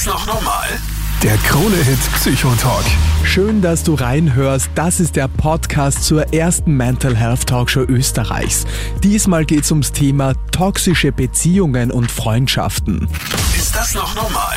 das noch normal? Der Krone-Hit Psychotalk. Schön, dass du reinhörst. Das ist der Podcast zur ersten Mental Health Talkshow Österreichs. Diesmal geht es ums Thema toxische Beziehungen und Freundschaften. Ist das noch normal?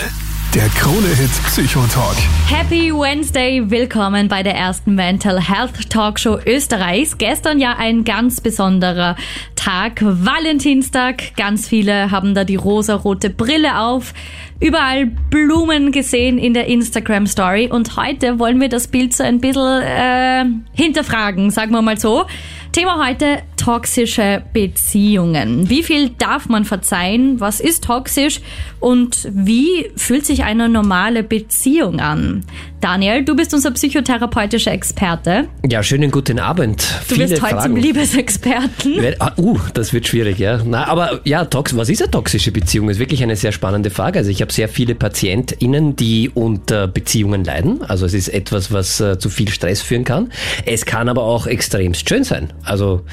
Der Krone-Hit Psychotalk. Happy Wednesday, willkommen bei der ersten Mental Health Talkshow Österreichs. Gestern ja ein ganz besonderer Tag, Valentinstag. Ganz viele haben da die rosa-rote Brille auf. Überall Blumen gesehen in der Instagram Story. Und heute wollen wir das Bild so ein bisschen äh, hinterfragen, sagen wir mal so. Thema heute toxische Beziehungen. Wie viel darf man verzeihen? Was ist toxisch? Und wie fühlt sich eine normale Beziehung an? Daniel, du bist unser psychotherapeutischer Experte. Ja, schönen guten Abend. Du Viele bist heute Fragen. zum Liebesexperten. Ah, uh, das wird schwierig, ja. Na, aber ja, tox was ist eine toxische Beziehung? Das ist wirklich eine sehr spannende Frage. Also ich habe sehr viele PatientInnen, die unter Beziehungen leiden. Also es ist etwas, was äh, zu viel Stress führen kann. Es kann aber auch extremst schön sein. Also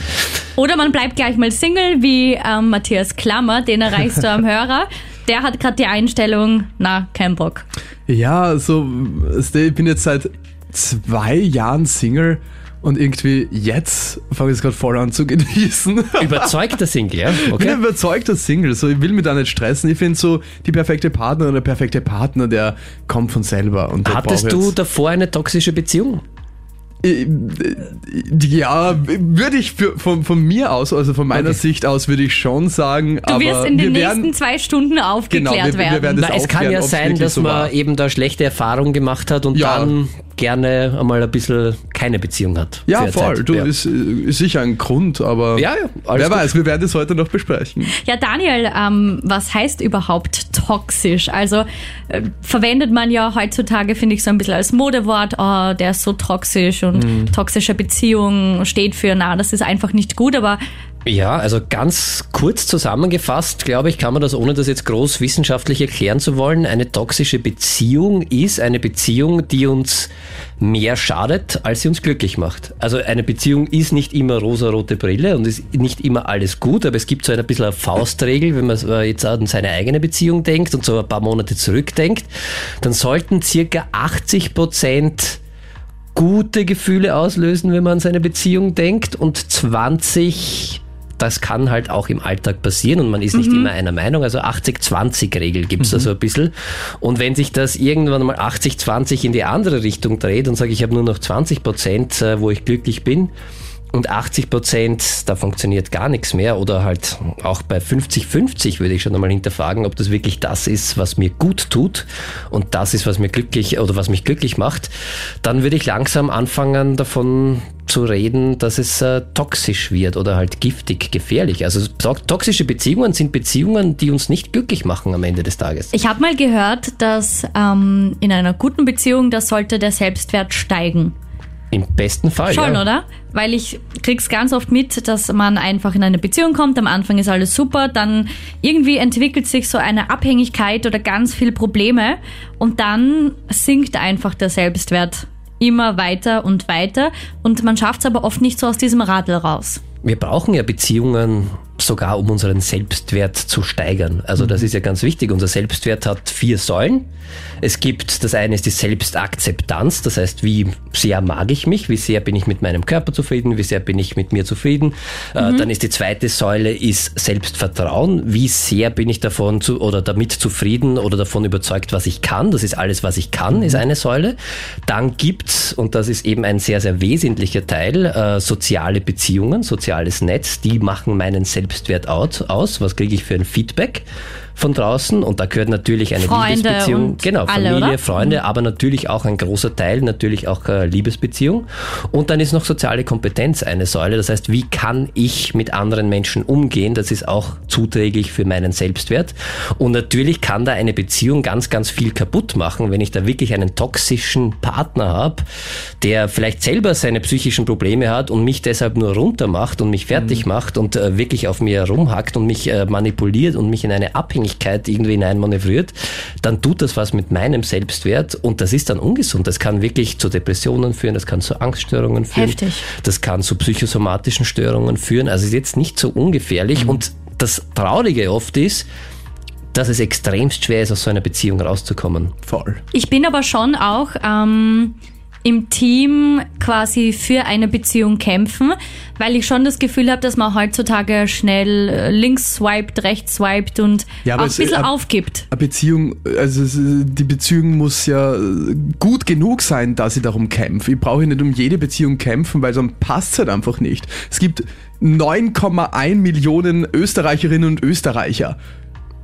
oder man bleibt gleich mal Single, wie ähm, Matthias Klammer, den erreichst du am Hörer. Der hat gerade die Einstellung, na, kein Bock. Ja, also ich bin jetzt seit zwei Jahren Single und irgendwie jetzt fange ich es gerade voll an zu genießen. Überzeugter Single, ja? Okay. Ich bin überzeugter Single. So, ich will mich da nicht stressen. Ich finde so, die perfekte Partnerin oder der perfekte Partner, der kommt von selber. Und Hattest du davor eine toxische Beziehung? Äh, ja, würde ich für, von, von mir aus, also von meiner okay. Sicht aus, würde ich schon sagen. Du wirst in den nächsten werden, zwei Stunden aufgeklärt genau, wir, werden. Wir werden Na, es kann ja sein, dass so man war. eben da schlechte Erfahrungen gemacht hat und ja. dann gerne einmal ein bisschen keine Beziehung hat. Ja, voll. Zeit. Du, ja. Ist, ist sicher ein Grund, aber ja, ja, wer gut. weiß, wir werden es heute noch besprechen. Ja, Daniel, ähm, was heißt überhaupt toxisch? Also äh, verwendet man ja heutzutage, finde ich, so ein bisschen als Modewort, oh, der ist so toxisch und mhm. toxische Beziehung steht für, na, das ist einfach nicht gut, aber ja, also ganz kurz zusammengefasst, glaube ich, kann man das, ohne das jetzt groß wissenschaftlich erklären zu wollen, eine toxische Beziehung ist eine Beziehung, die uns mehr schadet, als sie uns glücklich macht. Also eine Beziehung ist nicht immer rosa-rote Brille und ist nicht immer alles gut, aber es gibt so ein bisschen eine Faustregel, wenn man jetzt an seine eigene Beziehung denkt und so ein paar Monate zurückdenkt, dann sollten circa 80 Prozent gute Gefühle auslösen, wenn man an seine Beziehung denkt und 20 das kann halt auch im Alltag passieren und man ist nicht mhm. immer einer Meinung. Also 80-20-Regel gibt es mhm. da so ein bisschen. Und wenn sich das irgendwann mal 80-20 in die andere Richtung dreht und sage, ich habe nur noch 20 Prozent, äh, wo ich glücklich bin, und 80 Prozent, da funktioniert gar nichts mehr oder halt auch bei 50-50 würde ich schon einmal hinterfragen, ob das wirklich das ist, was mir gut tut und das ist, was mir glücklich oder was mich glücklich macht, dann würde ich langsam anfangen davon zu reden, dass es äh, toxisch wird oder halt giftig, gefährlich. Also toxische Beziehungen sind Beziehungen, die uns nicht glücklich machen am Ende des Tages. Ich habe mal gehört, dass ähm, in einer guten Beziehung, da sollte der Selbstwert steigen. Im besten Fall. Schon, ja. oder? Weil ich krieg's ganz oft mit, dass man einfach in eine Beziehung kommt, am Anfang ist alles super, dann irgendwie entwickelt sich so eine Abhängigkeit oder ganz viele Probleme und dann sinkt einfach der Selbstwert immer weiter und weiter und man schafft es aber oft nicht so aus diesem Radl raus. Wir brauchen ja Beziehungen sogar, um unseren Selbstwert zu steigern. Also das mhm. ist ja ganz wichtig. Unser Selbstwert hat vier Säulen. Es gibt, das eine ist die Selbstakzeptanz, das heißt, wie sehr mag ich mich, wie sehr bin ich mit meinem Körper zufrieden, wie sehr bin ich mit mir zufrieden. Äh, mhm. Dann ist die zweite Säule ist Selbstvertrauen, wie sehr bin ich davon zu, oder damit zufrieden oder davon überzeugt, was ich kann. Das ist alles, was ich kann, ist mhm. eine Säule. Dann gibt's, und das ist eben ein sehr, sehr wesentlicher Teil, äh, soziale Beziehungen, soziales Netz, die machen meinen Selbstwert Selbstwert aus? Was kriege ich für ein Feedback? Von draußen und da gehört natürlich eine Freunde Liebesbeziehung, genau, Familie, alle, Freunde, mhm. aber natürlich auch ein großer Teil, natürlich auch äh, Liebesbeziehung. Und dann ist noch soziale Kompetenz eine Säule. Das heißt, wie kann ich mit anderen Menschen umgehen? Das ist auch zuträglich für meinen Selbstwert. Und natürlich kann da eine Beziehung ganz, ganz viel kaputt machen, wenn ich da wirklich einen toxischen Partner habe, der vielleicht selber seine psychischen Probleme hat und mich deshalb nur runter macht und mich fertig mhm. macht und äh, wirklich auf mir rumhackt und mich äh, manipuliert und mich in eine Abhängigkeit Abhängigkeit irgendwie hineinmanövriert, dann tut das was mit meinem Selbstwert und das ist dann ungesund. Das kann wirklich zu Depressionen führen, das kann zu Angststörungen führen, Heftig. das kann zu psychosomatischen Störungen führen. Also ist jetzt nicht so ungefährlich mhm. und das Traurige oft ist, dass es extremst schwer ist, aus so einer Beziehung rauszukommen. Voll. Ich bin aber schon auch ähm, im Team quasi für eine Beziehung kämpfen, weil ich schon das Gefühl habe, dass man heutzutage schnell äh, links swiped, rechts swiped und Ja, auch ein bisschen ab- aufgibt. Eine Beziehung, also die Beziehung muss ja gut genug sein, dass ich darum kämpfe. Ich brauche nicht um jede Beziehung kämpfen, weil sonst passt es halt einfach nicht. Es gibt 9,1 Millionen Österreicherinnen und Österreicher.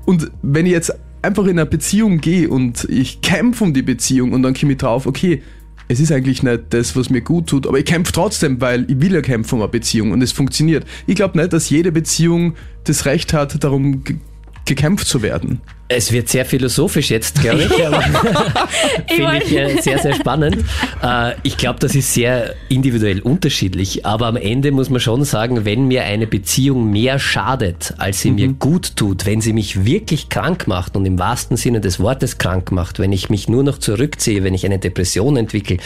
Und wenn ich jetzt einfach in eine Beziehung gehe und ich kämpfe um die Beziehung und dann komme ich drauf, okay, es ist eigentlich nicht das, was mir gut tut, aber ich kämpfe trotzdem, weil ich will ja kämpfen um eine Beziehung und es funktioniert. Ich glaube nicht, dass jede Beziehung das Recht hat, darum ge gekämpft zu werden. Es wird sehr philosophisch jetzt, glaube ich. Finde ich äh, sehr, sehr spannend. Äh, ich glaube, das ist sehr individuell unterschiedlich, aber am Ende muss man schon sagen, wenn mir eine Beziehung mehr schadet, als sie mir gut tut, wenn sie mich wirklich krank macht und im wahrsten Sinne des Wortes krank macht, wenn ich mich nur noch zurückziehe, wenn ich eine Depression entwickle,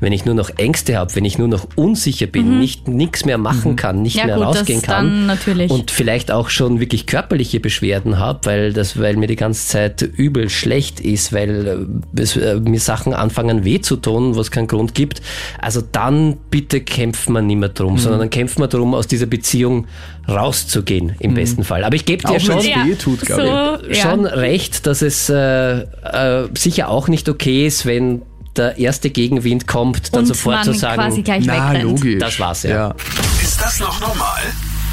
wenn ich nur noch Ängste habe, wenn ich nur noch unsicher bin, nicht nichts mehr machen kann, nicht Ja, mehr gut, rausgehen kann und vielleicht auch schon wirklich körperliche Beschwerden habe, weil das, weil mir die ganze Zeit übel schlecht ist, weil äh, es, äh, mir Sachen anfangen weh zu tun, was keinen Grund gibt. Also dann bitte kämpft man nicht mehr drum, sondern dann kämpft man darum, aus dieser Beziehung rauszugehen, im besten Fall. Aber ich gebe dir Auch schon, weh tut, so, ja. schon recht, dass es äh, äh, sicher auch nicht okay ist, wenn der erste Gegenwind kommt, dann und sofort man zu sagen, quasi gleich Na, logisch. Das war's, ja. ja. Ist das noch normal?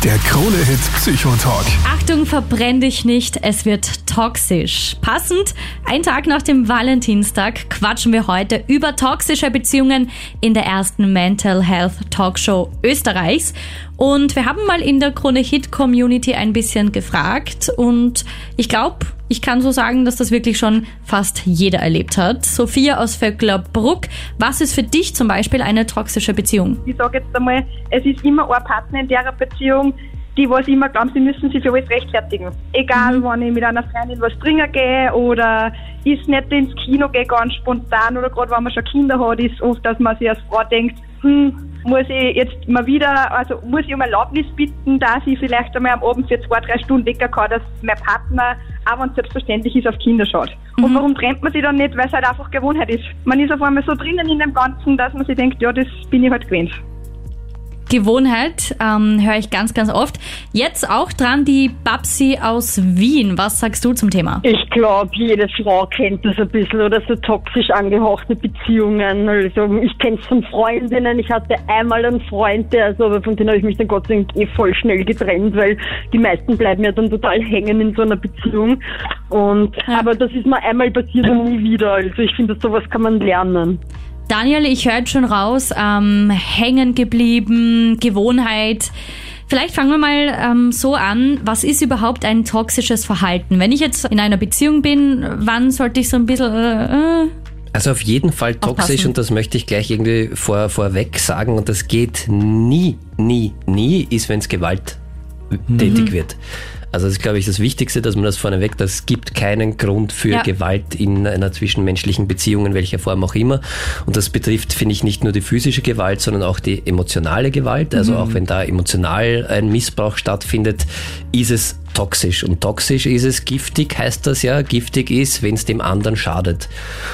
Der Krone-Hit Psychotalk. Achtung, verbrenn dich nicht, es wird toxisch. Passend, ein Tag nach dem Valentinstag quatschen wir heute über toxische Beziehungen in der ersten Mental Health Talkshow Österreichs. Und wir haben mal in der Krone Hit Community ein bisschen gefragt und ich glaube, ich kann so sagen, dass das wirklich schon fast jeder erlebt hat. Sophia aus Vöcklerbruck, was ist für dich zum Beispiel eine toxische Beziehung? ich sage jetzt einmal, es ist immer ein Partner in der Beziehung, die was immer glauben, sie müssen sich für alles rechtfertigen. Egal, wenn ich mit einer Freundin was trinken gehe oder ist nicht ins Kino gehe, ganz spontan oder gerade wenn man schon Kinder hat, ist oft, dass man sich als Frau denkt, hm, muss ich jetzt mal wieder, also muss ich um Erlaubnis bitten, dass ich vielleicht einmal am Abend für zwei, drei Stunden wecken kann, dass mein Partner, auch wenn es selbstverständlich ist, auf Kinder schaut. Und warum trennt man sich dann nicht? Weil es halt einfach Gewohnheit ist. Man ist auf einmal so drinnen in dem Ganzen, dass man sich denkt, ja, das bin ich halt gewöhnt. Gewohnheit, ähm, höre ich ganz, ganz oft. Jetzt auch dran die Babsi aus Wien. Was sagst du zum Thema? Ich glaube, jede Frau kennt das ein bisschen oder so toxisch angehauchte Beziehungen. Also ich kenne es von Freundinnen. Ich hatte einmal einen Freund, der also, aber von dem habe ich mich dann Gott sei Dank eh voll schnell getrennt, weil die meisten bleiben ja dann total hängen in so einer Beziehung. Und Ja. aber das ist mir einmal passiert und nie wieder. Also ich finde, sowas kann man lernen. Daniel, ich höre jetzt schon raus, ähm, hängen geblieben, Gewohnheit. Vielleicht fangen wir mal ähm, so an. Was ist überhaupt ein toxisches Verhalten? Wenn ich jetzt in einer Beziehung bin, wann sollte ich so ein bisschen... Äh, äh, Also auf jeden Fall toxisch Aufpassen. und das möchte ich gleich irgendwie vor, vorweg sagen und das geht nie, nie, nie, ist, wenn es Gewalt tätig wird. Also das ist, glaube ich, das Wichtigste, dass man das vorneweg, das gibt keinen Grund für Ja. Gewalt in einer zwischenmenschlichen Beziehung, in welcher Form auch immer. Und das betrifft, finde ich, nicht nur die physische Gewalt, sondern auch die emotionale Gewalt. Also auch wenn da emotional ein Missbrauch stattfindet, ist es toxisch. Und toxisch ist es, giftig heißt das ja. Giftig ist, wenn es dem anderen schadet.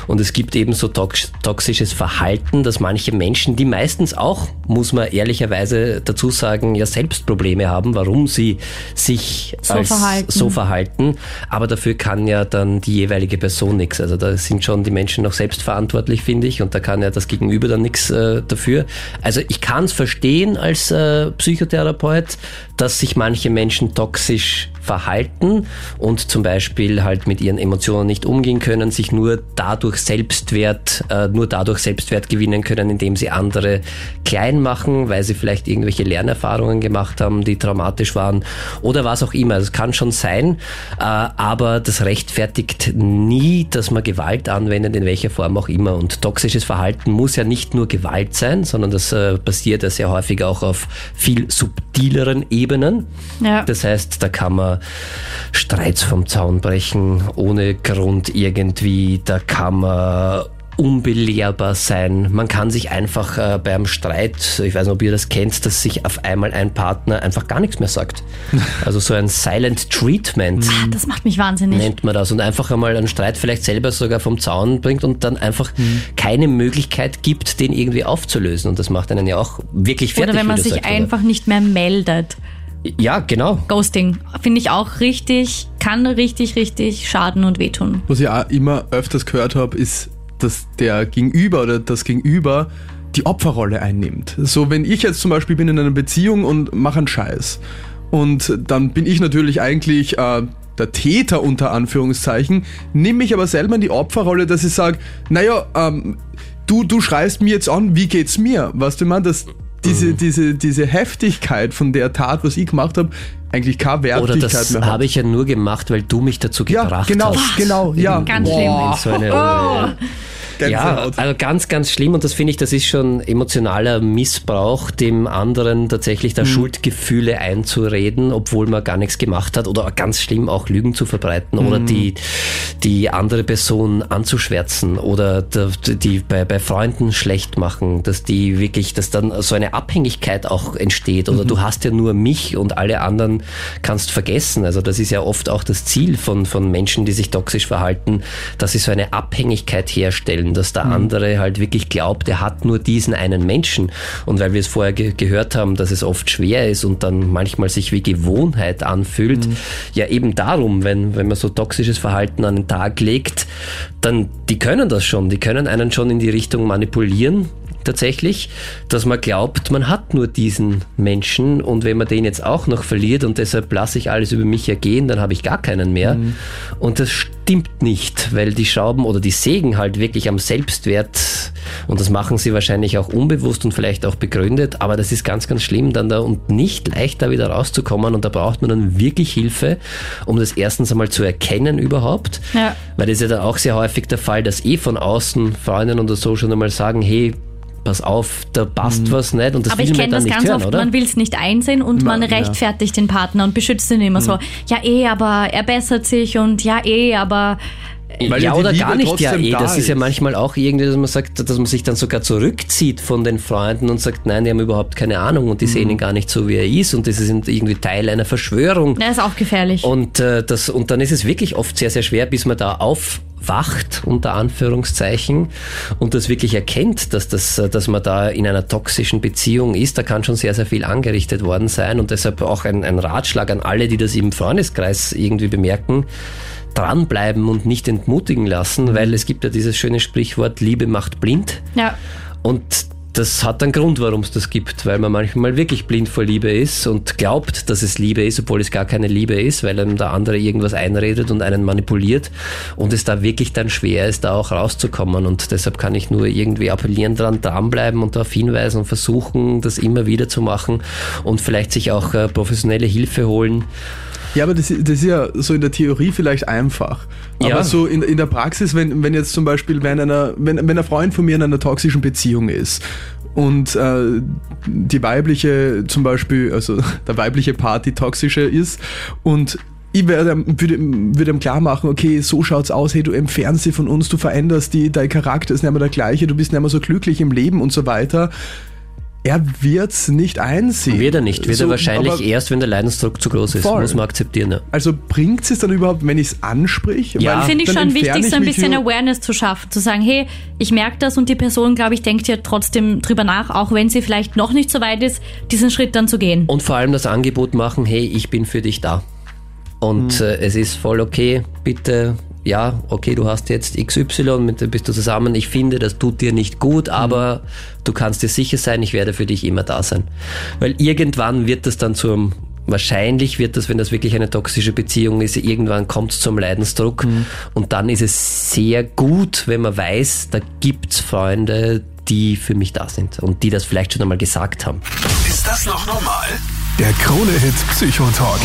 Und es gibt eben so tox toxisches Verhalten, dass manche Menschen, die meistens auch, muss man ehrlicherweise dazu sagen, ja selbst Probleme haben, warum sie sich So als verhalten. so verhalten. Aber dafür kann ja dann die jeweilige Person nichts. Also da sind schon die Menschen noch selbst verantwortlich, finde ich. Und da kann ja das Gegenüber dann nichts äh, dafür. Also ich kann es verstehen als äh, Psychotherapeut, dass sich manche Menschen toxisch verhalten und zum Beispiel halt mit ihren Emotionen nicht umgehen können, sich nur dadurch Selbstwert, äh, nur dadurch Selbstwert gewinnen können, indem sie andere klein machen, weil sie vielleicht irgendwelche Lernerfahrungen gemacht haben, die traumatisch waren oder was auch immer. Das kann schon sein, äh, aber das rechtfertigt nie, dass man Gewalt anwendet, in welcher Form auch immer. Und toxisches Verhalten muss ja nicht nur Gewalt sein, sondern das äh, passiert ja sehr häufig auch auf viel subtileren Ebenen. ja. Das heißt, da kann man Streits vom Zaun brechen, ohne Grund irgendwie. Da kann man unbelehrbar sein. Man kann sich einfach äh, beim Streit, ich weiß nicht, ob ihr das kennt, dass sich auf einmal ein Partner einfach gar nichts mehr sagt. Also so ein Silent Treatment Ah, Das macht mich wahnsinnig. nennt man das und einfach einmal einen Streit vielleicht selber sogar vom Zaun bringt und dann einfach Mhm. keine Möglichkeit gibt, den irgendwie aufzulösen. Und das macht einen ja auch wirklich fertig. Oder wenn man sich oder? einfach nicht mehr meldet. Ja, genau. Ghosting finde ich auch richtig, kann richtig, richtig schaden und wehtun. Was ich auch immer öfters gehört habe, ist, dass der Gegenüber oder das Gegenüber die Opferrolle einnimmt. So, wenn ich jetzt zum Beispiel bin in einer Beziehung und mache einen Scheiß und dann bin ich natürlich eigentlich äh, der Täter unter Anführungszeichen, nehme mich aber selber in die Opferrolle, dass ich sage, naja, ähm, du, du schreist mir jetzt an, wie geht's mir? Weißt du, man, dass diese, Mhm. diese, diese Heftigkeit von der Tat, was ich gemacht habe, eigentlich keine Oder Wertigkeit das mehr hat. habe ich ja nur gemacht, weil du mich dazu ja, gebracht genau, hast. genau, ja. Ganz schlimm. so eine Rolle. Ja, also ganz, ganz schlimm und das finde ich, das ist schon emotionaler Missbrauch, dem anderen tatsächlich Mhm. da Schuldgefühle einzureden, obwohl man gar nichts gemacht hat oder ganz schlimm auch Lügen zu verbreiten oder Mhm. die, die andere Person anzuschwärzen oder der- die bei, bei Freunden schlecht machen, dass die wirklich, dass dann so eine Abhängigkeit auch entsteht oder Mhm. du hast ja nur mich und alle anderen kannst vergessen. Also das ist ja oft auch das Ziel von, von Menschen, die sich toxisch verhalten, dass sie so eine Abhängigkeit herstellen, dass der andere halt wirklich glaubt, er hat nur diesen einen Menschen. Und weil wir es vorher ge gehört haben, dass es oft schwer ist und dann manchmal sich wie Gewohnheit anfühlt, ja eben darum, wenn, wenn man so toxisches Verhalten an den Tag legt, dann die können das schon, die können einen schon in die Richtung manipulieren tatsächlich, dass man glaubt, man hat nur diesen Menschen und wenn man den jetzt auch noch verliert und deshalb lasse ich alles über mich ergehen, dann habe ich gar keinen mehr. Und das stimmt nicht, weil die schrauben oder die sägen halt wirklich am Selbstwert und das machen sie wahrscheinlich auch unbewusst und vielleicht auch begründet, aber das ist ganz, ganz schlimm dann da und nicht leicht da wieder rauszukommen und da braucht man dann wirklich Hilfe, um das erstens einmal zu erkennen überhaupt, Ja. weil das ist ja dann auch sehr häufig der Fall, dass eh von außen Freundinnen oder so schon einmal sagen, hey, pass auf, da passt was nicht und das Aber ich man kenne das ganz hören, oft, oder? man will es nicht einsehen und man ja. rechtfertigt den Partner und beschützt ihn immer so. Ja, eh, aber er bessert sich und ja, eh, aber Weil ja, ja oder Liebe gar nicht, ja eh. da Das ist ja ist. manchmal auch irgendwie, dass man sagt, dass man sich dann sogar zurückzieht von den Freunden und sagt, nein, die haben überhaupt keine Ahnung und die Mhm. sehen ihn gar nicht so, wie er ist und das ist irgendwie Teil einer Verschwörung. er ist auch gefährlich. Und, äh, das, und dann ist es wirklich oft sehr, sehr schwer, bis man da aufwacht, unter Anführungszeichen, und das wirklich erkennt, dass, das, äh, dass man da in einer toxischen Beziehung ist. Da kann schon sehr, sehr viel angerichtet worden sein. Und deshalb auch ein, ein Ratschlag an alle, die das im Freundeskreis irgendwie bemerken, dranbleiben und nicht entmutigen lassen, weil es gibt ja dieses schöne Sprichwort, Liebe macht blind. ja. Und das hat einen Grund, warum es das gibt, weil man manchmal wirklich blind vor Liebe ist und glaubt, dass es Liebe ist, obwohl es gar keine Liebe ist, weil einem der andere irgendwas einredet und einen manipuliert und es da wirklich dann schwer ist, da auch rauszukommen. Und deshalb kann ich nur irgendwie appellieren, dran dranbleiben und darauf hinweisen und versuchen, das immer wieder zu machen und vielleicht sich auch äh, professionelle Hilfe holen. Ja, aber das, das ist ja so in der Theorie vielleicht einfach. Aber Ja. so in, in der Praxis, wenn, wenn jetzt zum Beispiel, wenn, einer, wenn, wenn ein Freund von mir in einer toxischen Beziehung ist und äh, die weibliche zum Beispiel, also der weibliche Part die toxische ist und ich werde, würde, ihm- würde ihm klar machen, okay, so schaut's aus, hey, du entfernst sie von uns, du veränderst die, dein Charakter ist nicht mehr der gleiche, du bist nicht mehr so glücklich im Leben und so weiter. Er wird's nicht einsehen. Wird er nicht, wird So, er wahrscheinlich erst, wenn der Leidensdruck zu groß ist. Voll. Muss man akzeptieren. Ja. Also bringt es dann überhaupt, wenn ich es ansprich? Ja. Finde ich schon wichtig, ich so ein bisschen Awareness zu schaffen, zu sagen, hey, ich merke das und die Person, glaube ich, denkt ja trotzdem drüber nach, auch wenn sie vielleicht noch nicht so weit ist, diesen Schritt dann zu gehen. Und vor allem das Angebot machen, hey, ich bin für dich da. Und Mhm. äh, es ist voll okay, bitte, ja, okay, du hast jetzt XY, mit dem bist du zusammen, ich finde, das tut dir nicht gut, Mhm. aber du kannst dir sicher sein, ich werde für dich immer da sein. Weil irgendwann wird das dann zum, wahrscheinlich wird das, wenn das wirklich eine toxische Beziehung ist, irgendwann kommt es zum Leidensdruck Mhm. und dann ist es sehr gut, wenn man weiß, da gibt's Freunde, die für mich da sind und die das vielleicht schon einmal gesagt haben. Ist das noch normal? Der Krone-Hit Psychotalk.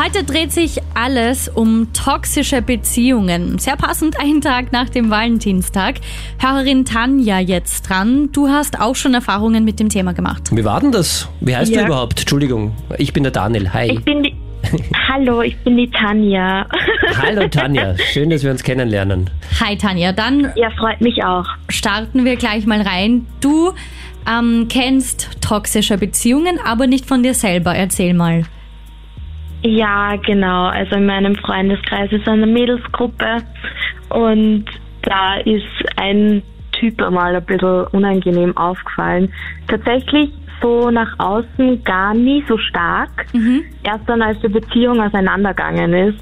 Heute dreht sich alles um toxische Beziehungen. Sehr passend einen Tag nach dem Valentinstag. Hörerin Tanja jetzt dran. Du hast auch schon Erfahrungen mit dem Thema gemacht. Wie war denn das? Wie heißt Ja. du überhaupt? Entschuldigung, ich bin der Daniel. Hi. Ich bin die, Hallo, ich bin die Tanja. Hallo Tanja, schön, dass wir uns kennenlernen. Hi Tanja, dann Ja, freut mich auch. starten wir gleich mal rein. Du ähm, kennst toxische Beziehungen, aber nicht von dir selber. Erzähl mal. Ja, genau. Also in meinem Freundeskreis ist eine Mädelsgruppe und da ist ein Typ einmal ein bisschen unangenehm aufgefallen. Tatsächlich so nach außen gar nie so stark. Erst dann, als die Beziehung auseinandergegangen ist,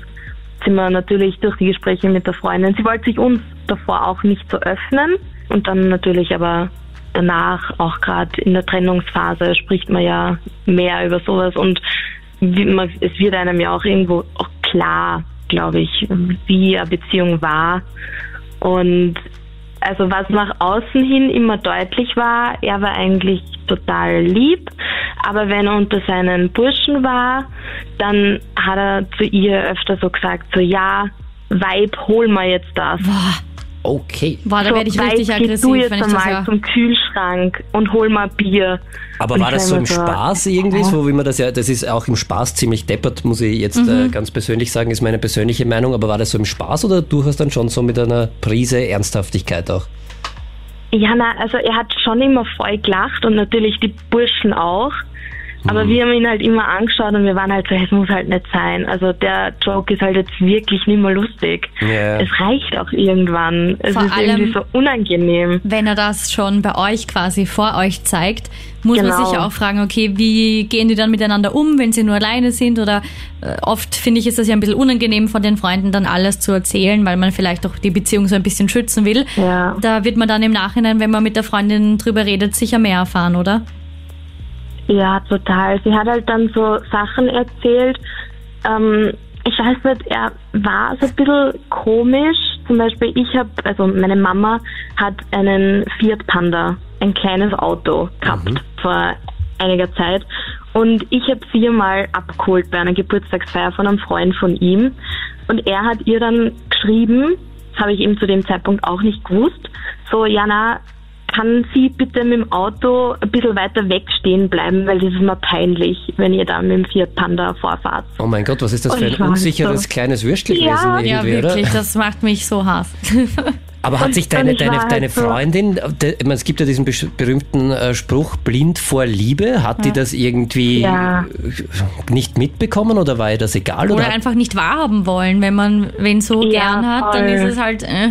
sind wir natürlich durch die Gespräche mit der Freundin. Sie wollte sich uns davor auch nicht so öffnen und dann natürlich aber danach, auch gerade in der Trennungsphase, spricht man ja mehr über sowas und es wird einem ja auch irgendwo auch klar, glaube ich, wie eine Beziehung war. Und also was nach außen hin immer deutlich war, er war eigentlich total lieb, aber wenn er unter seinen Burschen war, dann hat er zu ihr öfter so gesagt, so ja, Weib, hol mal jetzt das. Boah, Okay. boah da so, werde ich richtig aggressiv, du jetzt wenn ich das einmal höre. zum Kühlschrank und hol mal Bier. Aber Und war das so im Spaß irgendwie, so wie man das ja, das ist auch im Spaß ziemlich deppert, muss ich jetzt Mhm. äh, ganz persönlich sagen, ist meine persönliche Meinung, aber war das so im Spaß oder durchaus dann schon so mit einer Prise Ernsthaftigkeit auch? Ja, na, also er hat schon immer voll gelacht und natürlich die Burschen auch. Aber wir haben ihn halt immer angeschaut und wir waren halt so, es muss halt nicht sein. Also der Joke ist halt jetzt wirklich nicht mehr lustig. Ja. Es reicht auch irgendwann. Es Vor ist allem- irgendwie so unangenehm. Wenn er das schon bei euch quasi vor euch zeigt, muss man Genau. sich auch fragen, okay, wie gehen die dann miteinander um, wenn sie nur alleine sind? Oder äh, oft finde ich, ist das ja ein bisschen unangenehm von den Freunden dann alles zu erzählen, weil man vielleicht auch die Beziehung so ein bisschen schützen will. Ja. Da wird man dann im Nachhinein, wenn man mit der Freundin drüber redet, sicher mehr erfahren, oder? Ja, total. Sie hat halt dann so Sachen erzählt. Ähm, ich weiß nicht, er war so ein bisschen komisch. Zum Beispiel, ich habe, also meine Mama hat einen Fiat Panda, ein kleines Auto gehabt vor einiger Zeit. Und ich habe sie mal abgeholt bei einer Geburtstagsfeier von einem Freund von ihm. Und er hat ihr dann geschrieben, das habe ich ihm zu dem Zeitpunkt auch nicht gewusst, so, Jana, kann sie bitte mit dem Auto ein bisschen weiter weg stehen bleiben, weil das ist mir peinlich, wenn ihr da mit dem Fiat Panda vorfahrt. Oh mein Gott, was ist das Und für ein unsicheres so- kleines Würstel Ja, gewesen Ja, wirklich, oder? das macht mich so Hass. Aber hat Und- sich deine, deine, halt deine Freundin, de, ich meine, es gibt ja diesen berühmten äh, Spruch, blind vor Liebe, hat die das irgendwie Ja. nicht mitbekommen oder war ihr das egal? Oder hat- einfach nicht wahrhaben wollen. Wenn man wen so Ja, gern hat, dann voll. ist es halt, äh,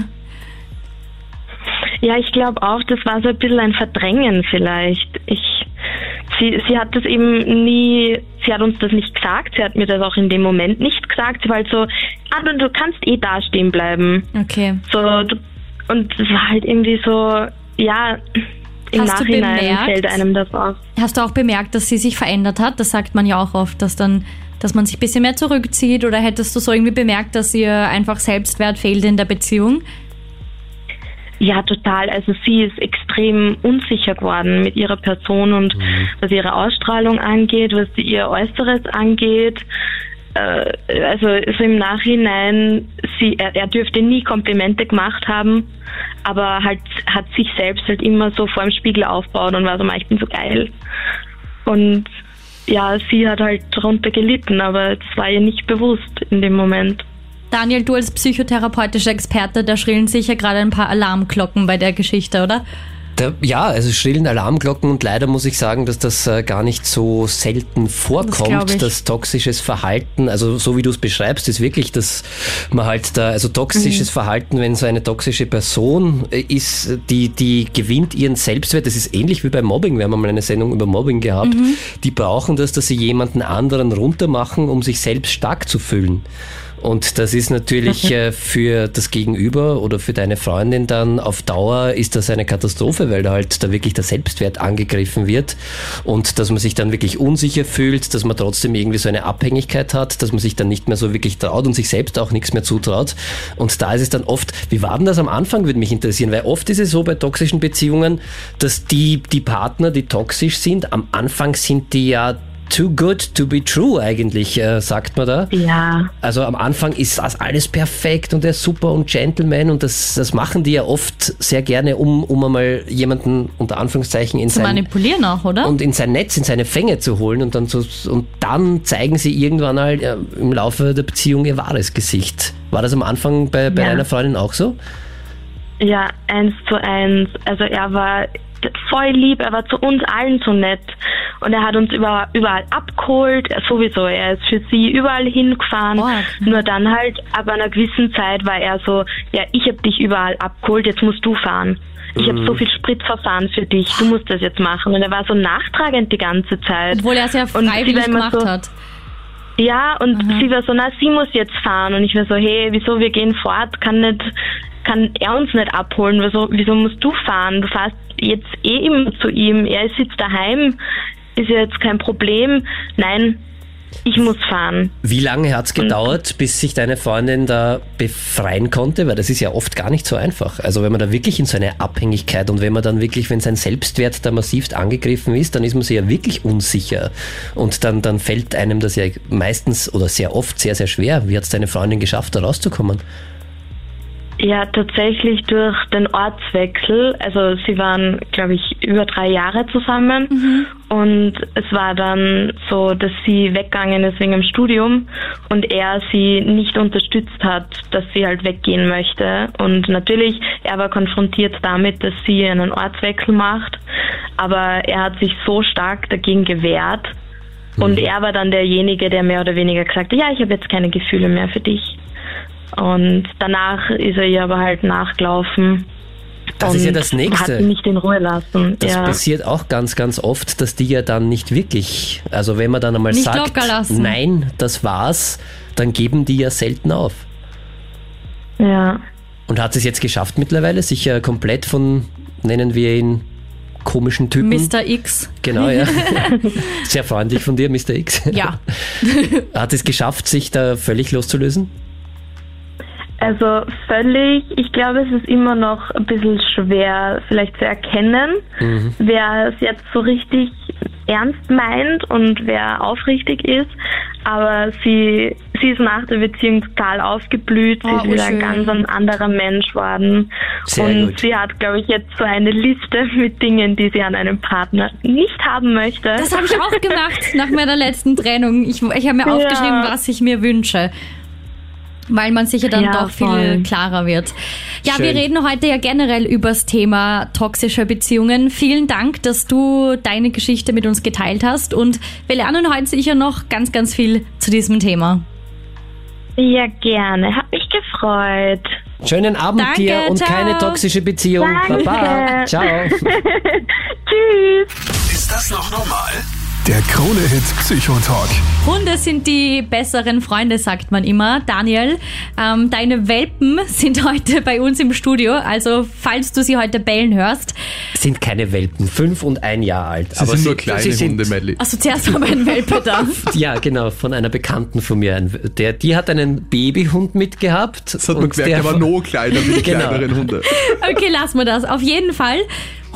Ja, ich glaube auch, das war so ein bisschen ein Verdrängen vielleicht. Ich, sie, sie hat das eben nie, sie hat uns das nicht gesagt, sie hat mir das auch in dem Moment nicht gesagt. Sie war halt so, ah, du, kannst eh da stehen bleiben. okay. So, du, und es war halt irgendwie so, ja, im Hast du Nachhinein bemerkt? fällt einem das auf. Hast du auch bemerkt, dass sie sich verändert hat? Das sagt man ja auch oft, dass dann, dass man sich ein bisschen mehr zurückzieht oder hättest du so irgendwie bemerkt, dass ihr einfach Selbstwert fehlt in der Beziehung? Ja, total. Also sie ist extrem unsicher geworden mit ihrer Person und was ihre Ausstrahlung angeht, was ihr Äußeres angeht. Äh, also so im Nachhinein, sie, er, er dürfte nie Komplimente gemacht haben, aber halt hat sich selbst halt immer so vor dem Spiegel aufgebaut und war so, "Ma, ich bin so geil. Und ja, sie hat halt darunter gelitten, aber das war ihr nicht bewusst in dem Moment. Daniel, du als psychotherapeutischer Experte, da schrillen sicher gerade ein paar Alarmglocken bei der Geschichte, oder? Da, ja, also schrillen Alarmglocken und leider muss ich sagen, dass das äh, gar nicht so selten vorkommt, ich. dass toxisches Verhalten, also so wie du es beschreibst, ist wirklich, dass man halt da, also toxisches Verhalten, wenn so eine toxische Person äh, ist, die, die gewinnt ihren Selbstwert, das ist ähnlich wie beim Mobbing, wir haben mal eine Sendung über Mobbing gehabt, die brauchen das, dass sie jemanden anderen runtermachen, um sich selbst stark zu fühlen. Und das ist natürlich äh, für das Gegenüber oder für deine Freundin dann auf Dauer ist das eine Katastrophe, weil da halt da wirklich der Selbstwert angegriffen wird und dass man sich dann wirklich unsicher fühlt, dass man trotzdem irgendwie so eine Abhängigkeit hat, dass man sich dann nicht mehr so wirklich traut und sich selbst auch nichts mehr zutraut. Und da ist es dann oft, wie war denn das am Anfang, würde mich interessieren, weil oft ist es so bei toxischen Beziehungen, dass die, die Partner, die toxisch sind, am Anfang sind die ja too good to be true eigentlich, äh, sagt man da. Ja. Also am Anfang ist das alles perfekt und er ist super und Gentleman und das, das machen die ja oft sehr gerne, um, um einmal jemanden unter Anführungszeichen in Zu sein manipulieren auch, oder? und in sein Netz, in seine Fänge zu holen und dann, so, und dann zeigen sie irgendwann halt äh, im Laufe der Beziehung ihr wahres Gesicht. War das am Anfang bei, bei Ja. einer Freundin auch so? Ja, eins zu eins. Also er war voll lieb, er war zu uns allen so nett und er hat uns über, überall abgeholt, sowieso, er ist für sie überall hingefahren, Org. nur dann halt ab einer gewissen Zeit war er so, ja, ich habe dich überall abgeholt, jetzt musst du fahren. Ich habe so viel Spritverfahren für dich, du musst das jetzt machen. Und er war so nachtragend die ganze Zeit. Obwohl er es ja freiwillig gemacht so, hat. Ja, und sie war so, na, sie muss jetzt fahren. Und ich war so, hey, wieso, wir gehen fort, kann nicht, kann er uns nicht abholen, wieso, wieso musst du fahren? Du fährst jetzt eh immer zu ihm, er sitzt daheim, ist ja jetzt kein Problem. Nein, ich muss fahren. Wie lange hat es gedauert, bis sich deine Freundin da befreien konnte? Weil das ist ja oft gar nicht so einfach. Also wenn man da wirklich in so eine Abhängigkeit und wenn man dann wirklich, wenn sein Selbstwert da massivst angegriffen ist, dann ist man sich ja wirklich unsicher. Und dann, dann fällt einem das ja meistens oder sehr oft sehr, sehr schwer. Wie hat es deine Freundin geschafft, da rauszukommen? Ja, tatsächlich durch den Ortswechsel. Also sie waren, glaube ich, über drei Jahre zusammen. Und es war dann so, dass sie weggegangen ist wegen dem Studium und er sie nicht unterstützt hat, dass sie halt weggehen möchte. Und natürlich, er war konfrontiert damit, dass sie einen Ortswechsel macht. Aber er hat sich so stark dagegen gewehrt. Und er war dann derjenige, der mehr oder weniger gesagt hat, ja, ich habe jetzt keine Gefühle mehr für dich. Und danach ist er ihr aber halt nachgelaufen. Das und ist ja das Nächste. Hat nicht in Ruhe lassen. Das ja. passiert auch ganz, ganz oft, dass die ja dann nicht wirklich, also wenn man dann einmal Nicht sagt, locker lassen. nein, das war's, dann geben die ja selten auf. ja. Und hat es jetzt geschafft mittlerweile, sich ja komplett von, nennen wir ihn, komischen Typen. Mr. X. Genau, ja. Sehr freundlich von dir, Mr. X. Ja. Hat es geschafft, sich da völlig loszulösen? Also völlig, ich glaube, es ist immer noch ein bisschen schwer vielleicht zu erkennen, wer es jetzt so richtig ernst meint und wer aufrichtig ist. Aber sie, sie ist nach der Beziehung total aufgeblüht, sie Oh, ist wieder schön. ein ganz ein anderer Mensch worden. Sehr und gut. sie hat, glaube ich, jetzt so eine Liste mit Dingen, die sie an einem Partner nicht haben möchte. Das habe ich auch gemacht nach meiner letzten Trennung. Ich, ich habe mir Ja. aufgeschrieben, was ich mir wünsche. Weil man sich ja dann Ja, doch viel voll. klarer wird. Ja, Schön. wir reden heute ja generell übers Thema toxische Beziehungen. Vielen Dank, dass du deine Geschichte mit uns geteilt hast und wir lernen heute sicher noch ganz, ganz viel zu diesem Thema. Ja, gerne. Hat mich gefreut. Schönen Abend Danke, dir und ciao. keine toxische Beziehung. Danke. Baba. Ciao. Tschüss. Ist das noch normal? Der Krone-Hit Psychotalk. Hunde sind die besseren Freunde, sagt man immer. Daniel, ähm, deine Welpen sind heute bei uns im Studio. Also, falls du sie heute bellen hörst. Sind keine Welpen, fünf und ein Jahr alt. Sie sind nur kleine sie sind, Hunde, Melli. Also, zuerst haben wir einen Welpe da. Ja, genau, von einer Bekannten von mir. Der, die hat einen Babyhund mitgehabt. Das hat man gemerkt, der war noch kleiner wie die Genau. kleineren Hunde. Okay, lassen wir das. Auf jeden Fall.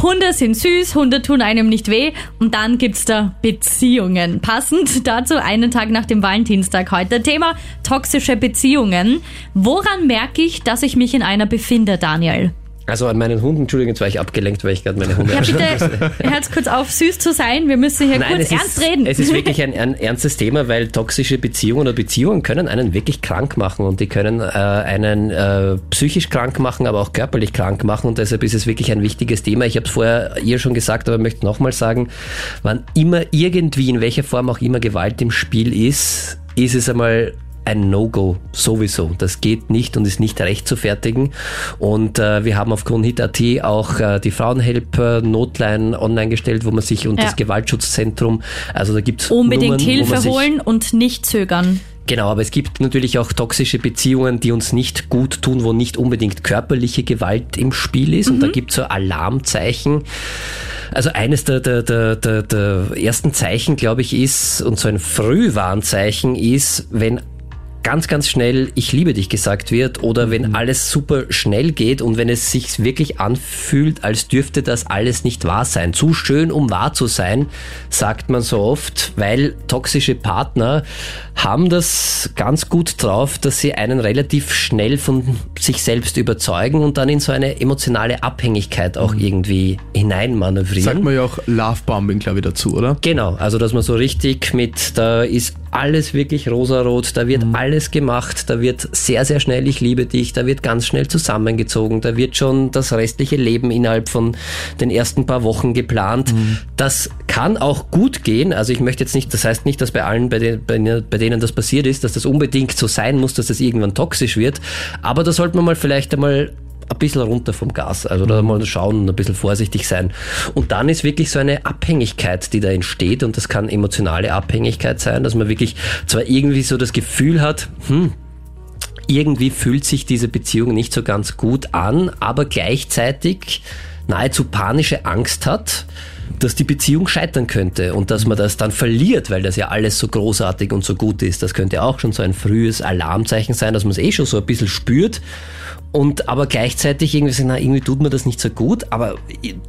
Hunde sind süß, Hunde tun einem nicht weh und dann gibt's da Beziehungen. Passend dazu einen Tag nach dem Valentinstag heute. Thema toxische Beziehungen. Woran merke ich, dass ich mich in einer befinde, Daniel? Also an meinen Hunden, Entschuldigung, jetzt war ich abgelenkt, weil ich gerade meine Hunde Ja, bitte, hört kurz auf, süß zu sein. Wir müssen hier Nein, kurz ernst ist, reden. Es ist wirklich ein, ein ernstes Thema, weil toxische Beziehungen oder Beziehungen können einen wirklich krank machen und die können äh, einen äh, psychisch krank machen, aber auch körperlich krank machen und deshalb ist es wirklich ein wichtiges Thema. Ich habe es vorher ihr schon gesagt, aber möchte nochmal sagen, wann immer irgendwie, in welcher Form auch immer Gewalt im Spiel ist, ist es einmal ein No-Go, sowieso. Das geht nicht und ist nicht rechtfertigen. Und äh, wir haben auf Kronhit.at auch äh, die Frauenhelp Notline online gestellt, wo man sich und Ja. das Gewaltschutzzentrum, also da gibt's Unbedingt Nummern, Hilfe holen und nicht zögern. Genau, aber es gibt natürlich auch toxische Beziehungen, die uns nicht gut tun, wo nicht unbedingt körperliche Gewalt im Spiel ist. Und da gibt's so Alarmzeichen. Also eines der, der, der, der, der ersten Zeichen, glaube ich, ist, und so ein Frühwarnzeichen ist, wenn ganz, ganz schnell ich liebe dich gesagt wird oder wenn alles super schnell geht und wenn es sich wirklich anfühlt, als dürfte das alles nicht wahr sein. Zu schön, um wahr zu sein, sagt man so oft, weil toxische Partner haben das ganz gut drauf, dass sie einen relativ schnell von sich selbst überzeugen und dann in so eine emotionale Abhängigkeit auch irgendwie hineinmanövrieren. Sagt man ja auch Lovebombing, glaube ich, dazu, oder? Genau, also dass man so richtig mit, da ist alles wirklich rosarot, da wird alles gemacht, da wird sehr, sehr schnell ich liebe dich, da wird ganz schnell zusammengezogen, da wird schon das restliche Leben innerhalb von den ersten paar Wochen geplant. Das kann auch gut gehen, also ich möchte jetzt nicht, das heißt nicht, dass bei allen, bei, den, bei, bei denen das passiert ist, dass das unbedingt so sein muss, dass das irgendwann toxisch wird, aber da sollte man mal vielleicht einmal ein bisschen runter vom Gas. Also da mal schauen und ein bisschen vorsichtig sein. Und dann ist wirklich so eine Abhängigkeit, die da entsteht. Und das kann emotionale Abhängigkeit sein, dass man wirklich zwar irgendwie so das Gefühl hat, hm, irgendwie fühlt sich diese Beziehung nicht so ganz gut an, aber gleichzeitig nahezu panische Angst hat, dass die Beziehung scheitern könnte und dass man das dann verliert, weil das ja alles so großartig und so gut ist. Das könnte auch schon so ein frühes Alarmzeichen sein, dass man es eh schon so ein bisschen spürt und aber gleichzeitig irgendwie sagen, na, irgendwie tut mir das nicht so gut, aber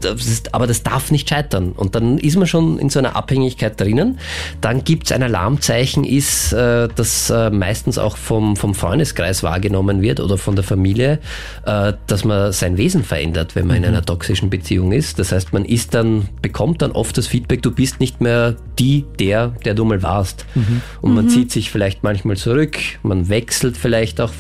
das, ist, aber das darf nicht scheitern. Und dann ist man schon in so einer Abhängigkeit drinnen. Dann gibt es ein Alarmzeichen, ist, äh, das äh, meistens auch vom, vom Freundeskreis wahrgenommen wird oder von der Familie, äh, dass man sein Wesen verändert, wenn man in einer toxischen Beziehung ist. Das heißt, man ist dann, bekommt dann oft das Feedback, du bist nicht mehr die, der, der du mal warst. Und man zieht sich vielleicht manchmal zurück, man wechselt vielleicht auch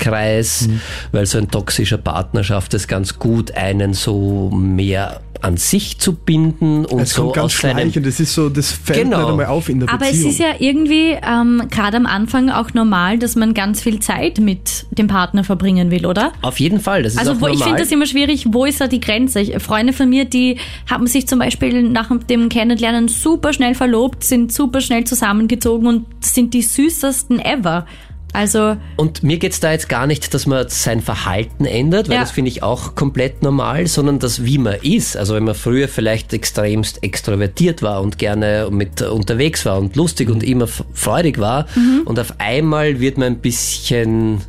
Freundeskreis, weil so ein toxischer Partner schafft es ganz gut, einen so mehr an sich zu binden und Es so kommt ganz aus seinem schleichend, das ist so, das fällt Genau. nicht einmal auf in der Aber es Beziehung. ist ja irgendwie ähm, gerade am Anfang auch normal, dass man ganz viel Zeit mit dem Partner verbringen will, oder? auf jeden Fall, das ist Also auch wo, ich normal. finde das immer schwierig, wo ist da die Grenze? Ich, Freunde von mir, die haben sich zum Beispiel nach dem Kennenlernen super schnell verlobt, sind super schnell zusammengezogen und sind die süßesten ever. Also Und mir geht's da jetzt gar nicht, dass man sein Verhalten ändert, weil Ja. das finde ich auch komplett normal, sondern das, wie man ist. Also wenn man früher vielleicht extremst extrovertiert war und gerne mit unterwegs war und lustig und immer freudig war und auf einmal wird man ein bisschen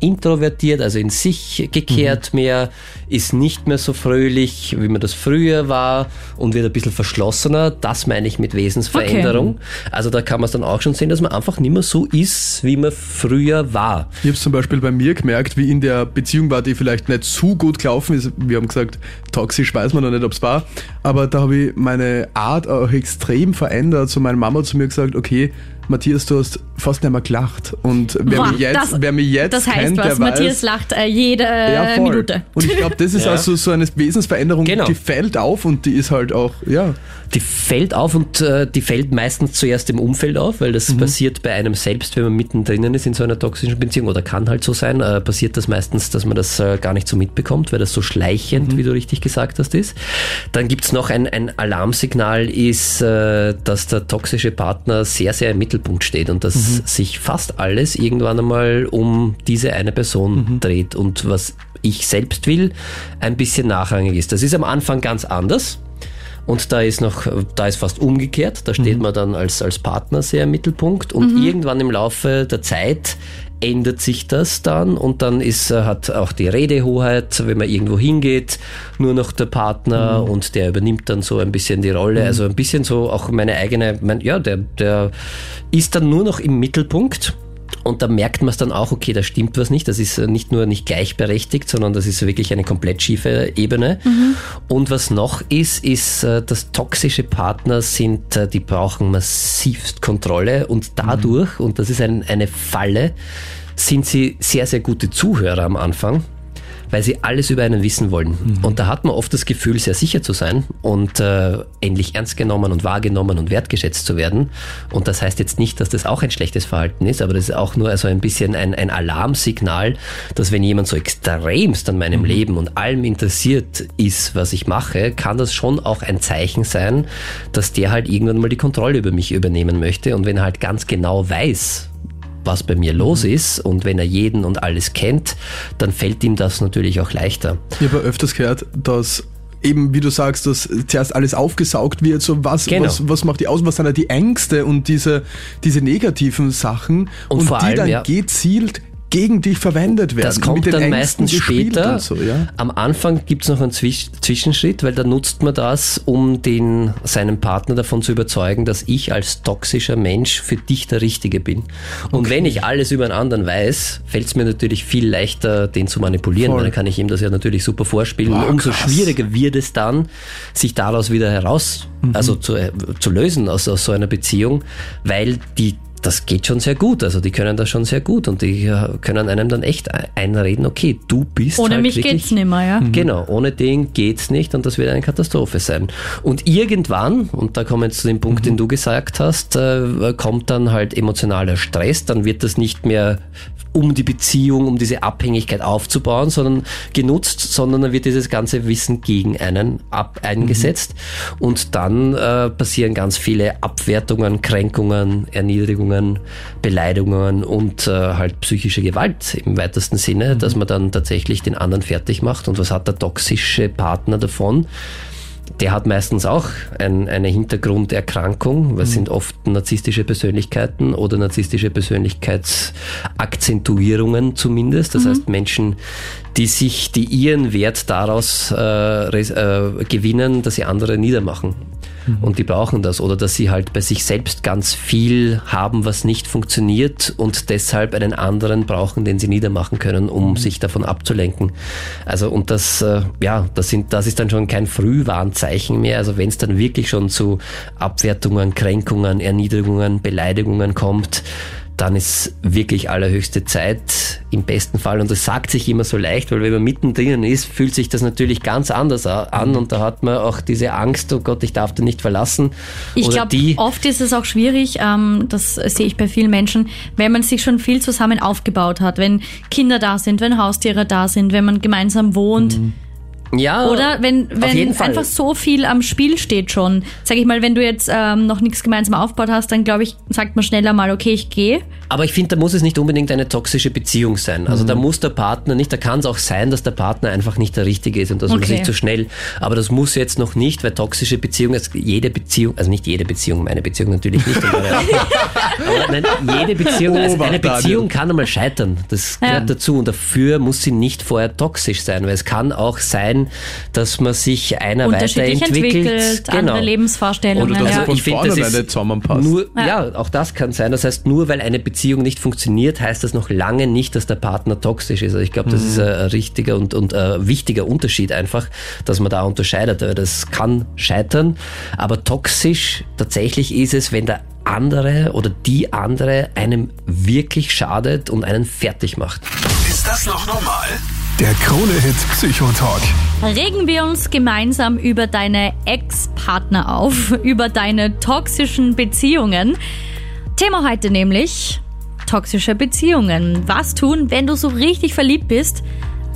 introvertiert, also in sich gekehrt mehr, ist nicht mehr so fröhlich, wie man das früher war und wird ein bisschen verschlossener. Das meine ich mit Wesensveränderung. Also da kann man es dann auch schon sehen, dass man einfach nicht mehr so ist, wie man früher war. Ich habe es zum Beispiel bei mir gemerkt, wie in der Beziehung war, die vielleicht nicht so gut gelaufen ist. Wir haben gesagt, toxisch weiß man noch nicht, ob es war. Aber da habe ich meine Art auch extrem verändert. So meine Mama zu mir gesagt, okay, Matthias, du hast fast nicht mehr gelacht. Und wer, boah, mich, jetzt, das, wer mich jetzt das heißt kennt, was, der Matthias weiß... lacht äh, jede Ja. Minute. Und ich glaube, das ist Ja. also so eine Wesensveränderung, Genau. die fällt auf und die ist halt auch, ja. Die fällt auf und äh, die fällt meistens zuerst im Umfeld auf, weil das passiert bei einem selbst, wenn man mittendrin ist in so einer toxischen Beziehung oder kann halt so sein, äh, passiert das meistens, dass man das äh, gar nicht so mitbekommt, weil das so schleichend, wie du richtig gesagt hast, ist. Dann gibt's noch ein, ein Alarmsignal, ist, äh, dass der toxische Partner sehr, sehr im Mittelpunkt steht und dass sich fast alles irgendwann einmal um diese eine Person dreht und was ich selbst will, ein bisschen nachrangig ist. Das ist am Anfang ganz anders. Und da ist noch, da ist fast umgekehrt. Da steht man dann als, als Partner sehr im Mittelpunkt. Und irgendwann im Laufe der Zeit ändert sich das dann und dann ist, äh, hat auch die Redehoheit, wenn man irgendwo hingeht, nur noch der Partner und der übernimmt dann so ein bisschen die Rolle. Also ein bisschen so auch meine eigene, mein, ja, der, der ist dann nur noch im Mittelpunkt. Und da merkt man es dann auch, okay, da stimmt was nicht. Das ist nicht nur nicht gleichberechtigt, sondern das ist wirklich eine komplett schiefe Ebene. Und was noch ist, ist, äh, dass toxische Partner sind, äh, die brauchen massivst Kontrolle und dadurch, und das ist ein, eine Falle, sind sie sehr, sehr gute Zuhörer am Anfang weil sie alles über einen wissen wollen. Und da hat man oft das Gefühl, sehr sicher zu sein und äh, endlich ernst genommen und wahrgenommen und wertgeschätzt zu werden. Und das heißt jetzt nicht, dass das auch ein schlechtes Verhalten ist, aber das ist auch nur also ein bisschen ein, ein Alarmsignal, dass wenn jemand so extremst an meinem Leben und allem interessiert ist, was ich mache, kann das schon auch ein Zeichen sein, dass der halt irgendwann mal die Kontrolle über mich übernehmen möchte. Und wenn er halt ganz genau weiß, was bei mir los ist und wenn er jeden und alles kennt, dann fällt ihm das natürlich auch leichter. Ich habe öfters gehört, dass eben, wie du sagst, dass zuerst alles aufgesaugt wird, so was, Genau. was, was macht die aus, was sind da die Ängste und diese, diese negativen Sachen Und vor die allem, dann ja. gezielt gegen dich verwendet werden. Das kommt dann meistens später. So, ja? Am Anfang gibt's noch einen Zwisch Zwischenschritt, weil da nutzt man das, um den, seinen Partner davon zu überzeugen, dass ich als toxischer Mensch für dich der Richtige bin. Und wenn ich alles über einen anderen weiß, fällt's mir natürlich viel leichter, den zu manipulieren, Voll. weil dann kann ich ihm das ja natürlich super vorspielen. Und umso krass. schwieriger wird es dann, sich daraus wieder heraus, Mhm. also zu, äh, zu lösen aus, aus so einer Beziehung, weil die das geht schon sehr gut. Also die können das schon sehr gut und die äh, können einem dann echt ein- einreden, okay, du bist Ohne halt mich wirklich, geht's nimmer, ja. Genau, ohne den geht's nicht und das wird eine Katastrophe sein. Und irgendwann, und da kommen wir jetzt zu dem Punkt, den du gesagt hast, äh, kommt dann halt emotionaler Stress, dann wird das nicht mehr um die Beziehung, um diese Abhängigkeit aufzubauen, sondern genutzt, sondern dann wird dieses ganze Wissen gegen einen ab eingesetzt und dann äh, passieren ganz viele Abwertungen, Kränkungen, Erniedrigungen, Beleidigungen und äh, halt psychische Gewalt im weitesten Sinne, dass man dann tatsächlich den anderen fertig macht. Und was hat der toxische Partner davon? Der hat meistens auch ein, eine Hintergrunderkrankung. Was sind oft narzisstische Persönlichkeiten oder narzisstische Persönlichkeitsakzentuierungen zumindest. Das heißt Menschen, die sich, die ihren Wert daraus äh, äh, gewinnen, dass sie andere niedermachen. Und die brauchen das. Oder dass sie halt bei sich selbst ganz viel haben, was nicht funktioniert und deshalb einen anderen brauchen, den sie niedermachen können, um sich davon abzulenken. Also und das, äh, ja, das sind, das ist dann schon kein Frühwarnzeichen mehr. Also wenn es dann wirklich schon zu Abwertungen, Kränkungen, Erniedrigungen, Beleidigungen kommt, dann ist wirklich allerhöchste Zeit im besten Fall. Und das sagt sich immer so leicht, weil wenn man mittendrin ist, fühlt sich das natürlich ganz anders an und da hat man auch diese Angst, oh Gott, ich darf den nicht verlassen. Ich glaube, oft ist es auch schwierig, ähm, das sehe ich bei vielen Menschen, wenn man sich schon viel zusammen aufgebaut hat, wenn Kinder da sind, wenn Haustiere da sind, wenn man gemeinsam wohnt. Ja, Oder wenn, wenn Fall. einfach so viel am Spiel steht schon. Sag ich mal, wenn du jetzt ähm, noch nichts gemeinsam aufgebaut hast, dann glaube ich, sagt man schneller mal, okay, ich gehe. Aber ich finde, da muss es nicht unbedingt eine toxische Beziehung sein. Also da Mhm. muss der Partner nicht, da kann es auch sein, dass der Partner einfach nicht der Richtige ist und dass man Okay. sich zu schnell. Aber das muss jetzt noch nicht, weil toxische Beziehung, also jede Beziehung, also nicht jede Beziehung, meine Beziehung natürlich nicht. aber, nein, jede Beziehung, also eine Obacht, Daniel. Beziehung kann einmal scheitern. Das gehört Ja. dazu und dafür muss sie nicht vorher toxisch sein, weil es kann auch sein, dass man sich einer weiterentwickelt. entwickelt, genau. andere Lebensvorstellungen. Oder dass ja. er von ich find, das vornherein ist nicht zusammenpasst. Nur, ja. auch das kann sein. Das heißt, nur weil eine Beziehung nicht funktioniert, heißt das noch lange nicht, dass der Partner toxisch ist. Also ich glaube, das ist ein, richtiger und, und ein wichtiger Unterschied einfach, dass man da unterscheidet. Das kann scheitern, aber toxisch tatsächlich ist es, wenn der andere oder die andere einem wirklich schadet und einen fertig macht. Ist das noch normal? Der Krone-Hit Psychotalk. Regen wir uns gemeinsam über deine Ex-Partner auf, über deine toxischen Beziehungen. Thema heute nämlich toxische Beziehungen. Was tun, wenn du so richtig verliebt bist,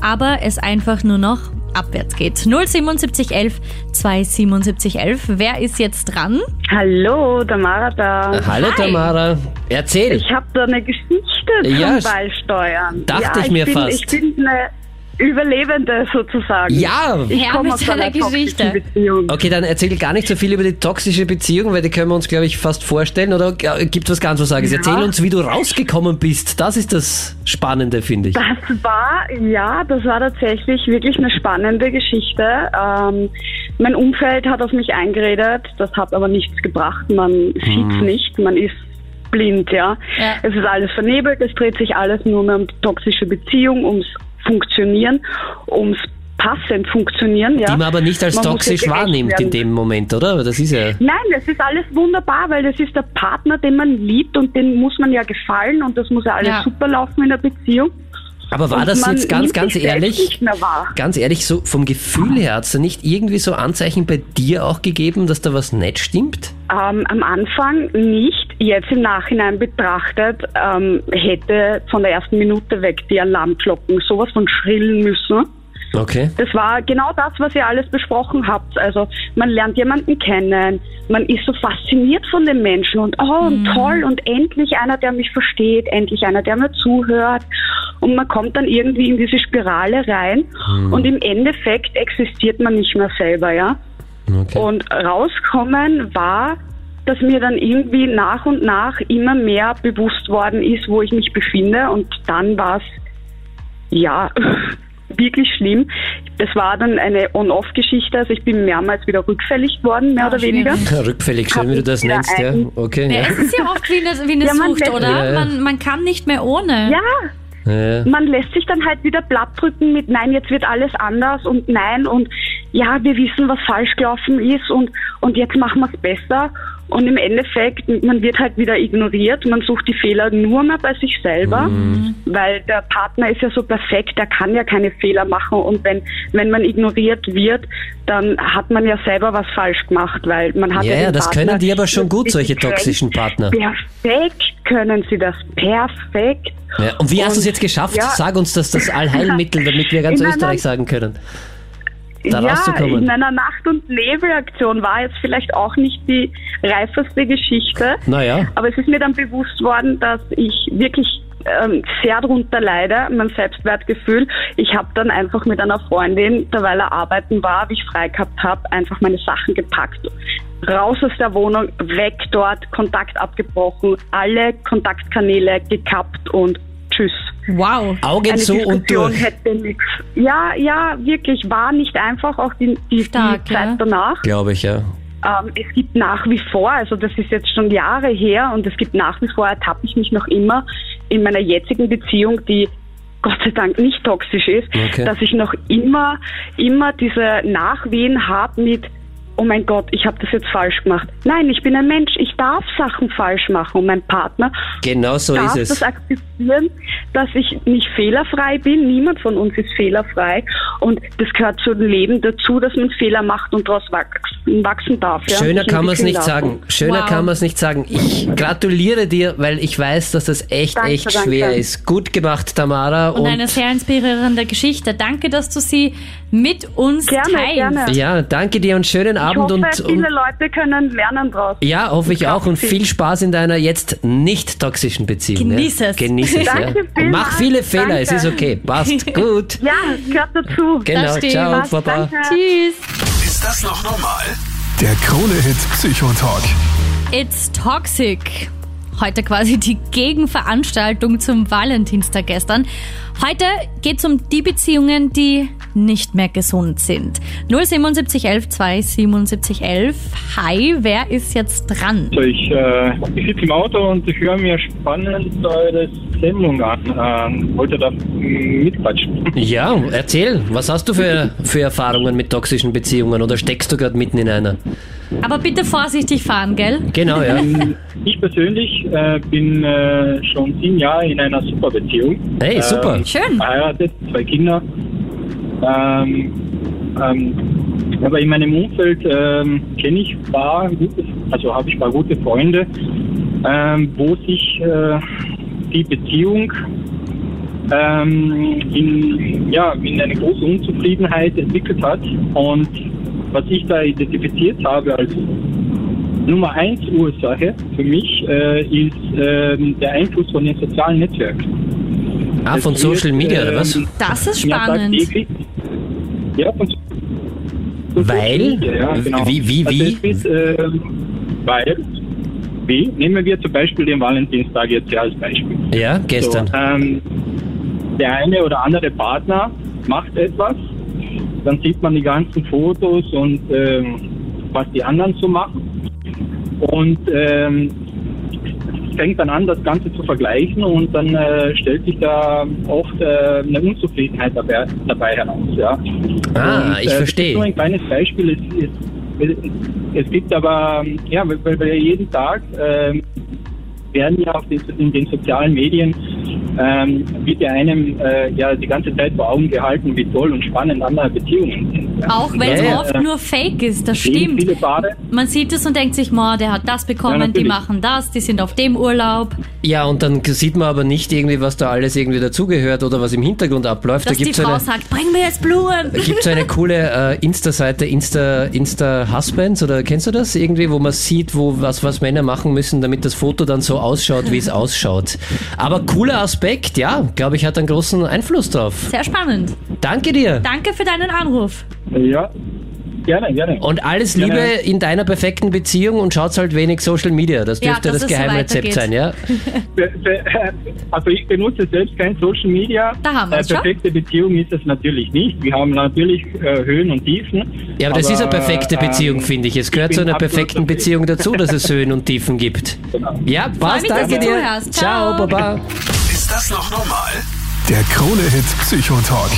aber es einfach nur noch abwärts geht? 07711 27711. Wer ist jetzt dran? Hallo, Tamara da. Hallo Hi. Tamara, erzähl. Ich habe da eine Geschichte Ja, zum Beisteuern. dachte ja, ich mir bin, fast. Ich bin eine Überlebende sozusagen. Ja, Ich Her komme mit aus einer toxischen Geschichte. Beziehung. Okay, dann erzähl gar nicht so viel über die toxische Beziehung, weil die können wir uns, glaube ich, fast vorstellen. Oder äh, gibt was ganz was Sages? Ja. Erzähl uns, wie du rausgekommen bist. Das ist das Spannende, finde ich. Das war, ja, das war tatsächlich wirklich eine spannende Geschichte. Ähm, mein Umfeld hat auf mich eingeredet, das hat aber nichts gebracht. Man sieht's nicht, man ist blind, ja. Ja. Es ist alles vernebelt, es dreht sich alles nur mehr um die toxische Beziehung, ums Funktionieren, ums passend funktionieren, ja. Die man aber nicht als Man toxisch ja wahrnimmt in dem Moment, oder? Das ist ja. Nein, das ist alles wunderbar, weil das ist der Partner, den man liebt und den muss man ja gefallen und das muss ja alles Ja. super laufen in der Beziehung. Aber war das jetzt ganz, ganz ehrlich? Nicht mehr wahr. Ganz ehrlich, so vom Gefühl her hat es da nicht irgendwie so Anzeichen bei dir auch gegeben, dass da was nicht stimmt? Ähm, am Anfang nicht. Jetzt im Nachhinein betrachtet ähm, hätte von der ersten Minute weg die Alarmglocken sowas von schrillen müssen. Okay. Das war genau das, was ihr alles besprochen habt. Also man lernt jemanden kennen, man ist so fasziniert von dem Menschen und oh und toll und endlich einer, der mich versteht, endlich einer, der mir zuhört. und man kommt dann irgendwie in diese Spirale rein und im Endeffekt existiert man nicht mehr selber, ja. Okay. Und rauskommen war, dass mir dann irgendwie nach und nach immer mehr bewusst worden ist, wo ich mich befinde. Und dann war es, ja, wirklich schlimm. Das war dann eine On-Off-Geschichte. Also ich bin mehrmals wieder rückfällig worden, mehr Ah, oder weniger. schwierig. Rückfällig, schön, wie du das nennst, ja. Okay, Ja, ja. es ist ja oft wie eine, wie eine Ja, man Sucht, lässt- oder? Ja, ja. Man, man kann nicht mehr ohne. Ja, Ja. man lässt sich dann halt wieder platt drücken mit Nein, jetzt wird alles anders und Nein und ja, wir wissen, was falsch gelaufen ist und, und jetzt machen wir es besser. Und im Endeffekt, man wird halt wieder ignoriert, man sucht die Fehler nur mehr bei sich selber, Mhm. weil der Partner ist ja so perfekt, der kann ja keine Fehler machen und wenn, wenn man ignoriert wird, dann hat man ja selber was falsch gemacht, weil man hat Ja, ja, ja, das Partner können die aber schon gut, solche toxischen Partner. Perfekt können sie das, perfekt. Ja, und wie hast du es jetzt geschafft? ja. Sag uns das, das Allheilmittel, damit wir ganz Österreich sagen können. Da ja, rauszukommen. in einer Nacht- und Nebelaktion war jetzt vielleicht auch nicht die reifeste Geschichte. Naja. Aber es ist mir dann bewusst worden, dass ich wirklich ähm, sehr darunter leide, mein Selbstwertgefühl. Ich habe dann einfach mit einer Freundin, derweil er arbeiten war, wie ich frei gehabt habe, einfach meine Sachen gepackt. Raus aus der Wohnung, weg dort, Kontakt abgebrochen, alle Kontaktkanäle gekappt und tschüss. Wow. Augen Eine zu und Diskussion durch. hätte nichts. Ja, ja, wirklich, war nicht einfach, auch die, die, Stark, die Zeit ja. danach. Glaube ich, ja. Ähm, es gibt nach wie vor, also das ist jetzt schon Jahre her und es gibt nach wie vor, ertappe ich mich noch immer in meiner jetzigen Beziehung, die Gott sei Dank nicht toxisch ist, Okay. dass ich noch immer, immer diese Nachwehen habe mit, oh mein Gott, ich habe das jetzt falsch gemacht. Nein, ich bin ein Mensch, ich darf Sachen falsch machen und mein Partner Genau so darf ist es. das akzeptieren, dass ich nicht fehlerfrei bin. Niemand von uns ist fehlerfrei. Und das gehört zum Leben dazu, dass man Fehler macht und daraus wachsen, wachsen darf. Ja? Schöner kann man es nicht sagen. Schöner Wow. kann man es nicht sagen. Ich gratuliere dir, weil ich weiß, dass das echt, Danke, echt danke. schwer ist. Gut gemacht, Tamara. Und eine sehr inspirierende Geschichte. Danke, dass du sie mit uns Gerne, teilst. gerne. ja, danke dir und schönen Abend hoffe, und, viele und Leute können lernen draus. ja, hoffe ich auch und viel. Spaß in deiner jetzt nicht toxischen Beziehung. Genieß ja. es. Genieß es. Danke ja. Vielmals. mach viele Fehler, Danke. es ist okay. Passt gut. Ja, gehört dazu. Genau, stimmt. ciao, danke. Tschüss. Ist das noch normal? Der Krone-Hit Psychotalk. It's Toxic. Heute quasi die Gegenveranstaltung zum Valentinstag gestern. Heute geht es um die Beziehungen, die nicht mehr gesund sind. 07711 27711. Hi, wer ist jetzt dran? Also ich, äh, ich sitze im Auto und ich höre mir spannend eure Sendung an. Ähm, wollte da mitquatschen. Ja, erzähl, was hast du für, für Erfahrungen mit toxischen Beziehungen oder steckst du gerade mitten in einer? Aber bitte vorsichtig fahren, gell? Genau, ja. Ich persönlich äh, bin äh, schon sieben Jahre in einer super Beziehung. Hey, super. Ähm, Schön. Verheiratet, zwei Kinder. Ähm, ähm, aber in meinem Umfeld ähm, kenne ich ein paar gute, also habe ich paar gute Freunde, ähm, wo sich äh, die Beziehung ähm, in, ja, in eine große Unzufriedenheit entwickelt hat. Und was ich da identifiziert habe als Nummer eins Ursache für mich äh, ist ähm, der Einfluss von den sozialen Netzwerken. Ah, von Es Social wird, Media, oder was? ähm, Das ist spannend. Ja, von, von Weil? Social Media, ja, genau. Wie- wie- Also wie? es wird, ähm, weil, wie? Nehmen wir zum Beispiel den Valentinstag jetzt ja als Beispiel. Ja, gestern. So, ähm, der eine oder andere Partner macht etwas, dann sieht man die ganzen Fotos und ähm, was die anderen so machen. Und ähm, fängt dann an, das Ganze zu vergleichen und dann äh, stellt sich da oft äh, eine Unzufriedenheit dabei, dabei heraus. Ja. Ah, Und, ich äh, verstehe. nur ein kleines Beispiel. Es, es, es gibt aber, ja, weil, weil wir jeden Tag ähm, werden ja auf den, in den sozialen Medien ähm, wird ja einem äh, ja die ganze Zeit vor Augen gehalten, wie toll und spannend andere Beziehungen sind. Auch wenn es Ja, ja. oft nur Fake ist, das stimmt. Man sieht es und denkt sich, ma, der hat das Ja, bekommen, die natürlich. machen das, die sind auf dem Urlaub. Ja, und dann sieht man aber nicht irgendwie, was da alles irgendwie dazugehört oder was im Hintergrund abläuft. Dass da die gibt's Frau eine, sagt, bring mir jetzt Blumen. gibt so eine coole äh, Insta-Seite, Insta, Insta Husbands, oder kennst du das irgendwie, wo man sieht, wo was, was Männer machen müssen, damit das Foto dann so ausschaut, wie es ausschaut. Aber cooler Aspekt, ja, glaube ich, hat einen großen Einfluss drauf. Sehr spannend. Danke dir. Danke für deinen Anruf. Ja, gerne, gerne. Und alles Ja, Liebe ja. in deiner perfekten Beziehung und schaut halt wenig Social Media. Das Ja, dürfte dass das es so Geheimrezept weitergeht. sein, ja? Also ich benutze selbst kein Social Media. Da haben wir's schon. Perfekte Beziehung ist es natürlich nicht. Wir haben natürlich äh, Höhen und Tiefen. Ja, aber das ist eine perfekte Beziehung, ähm, finde ich. Es gehört ich zu einer perfekten. Beziehung dazu, dass es Höhen und Tiefen gibt. Genau. Ja, passt, danke du dir. zuhörst. Ciao, Ciao. Baba. Ist das noch normal? Der Krone-Hit Psychotalk.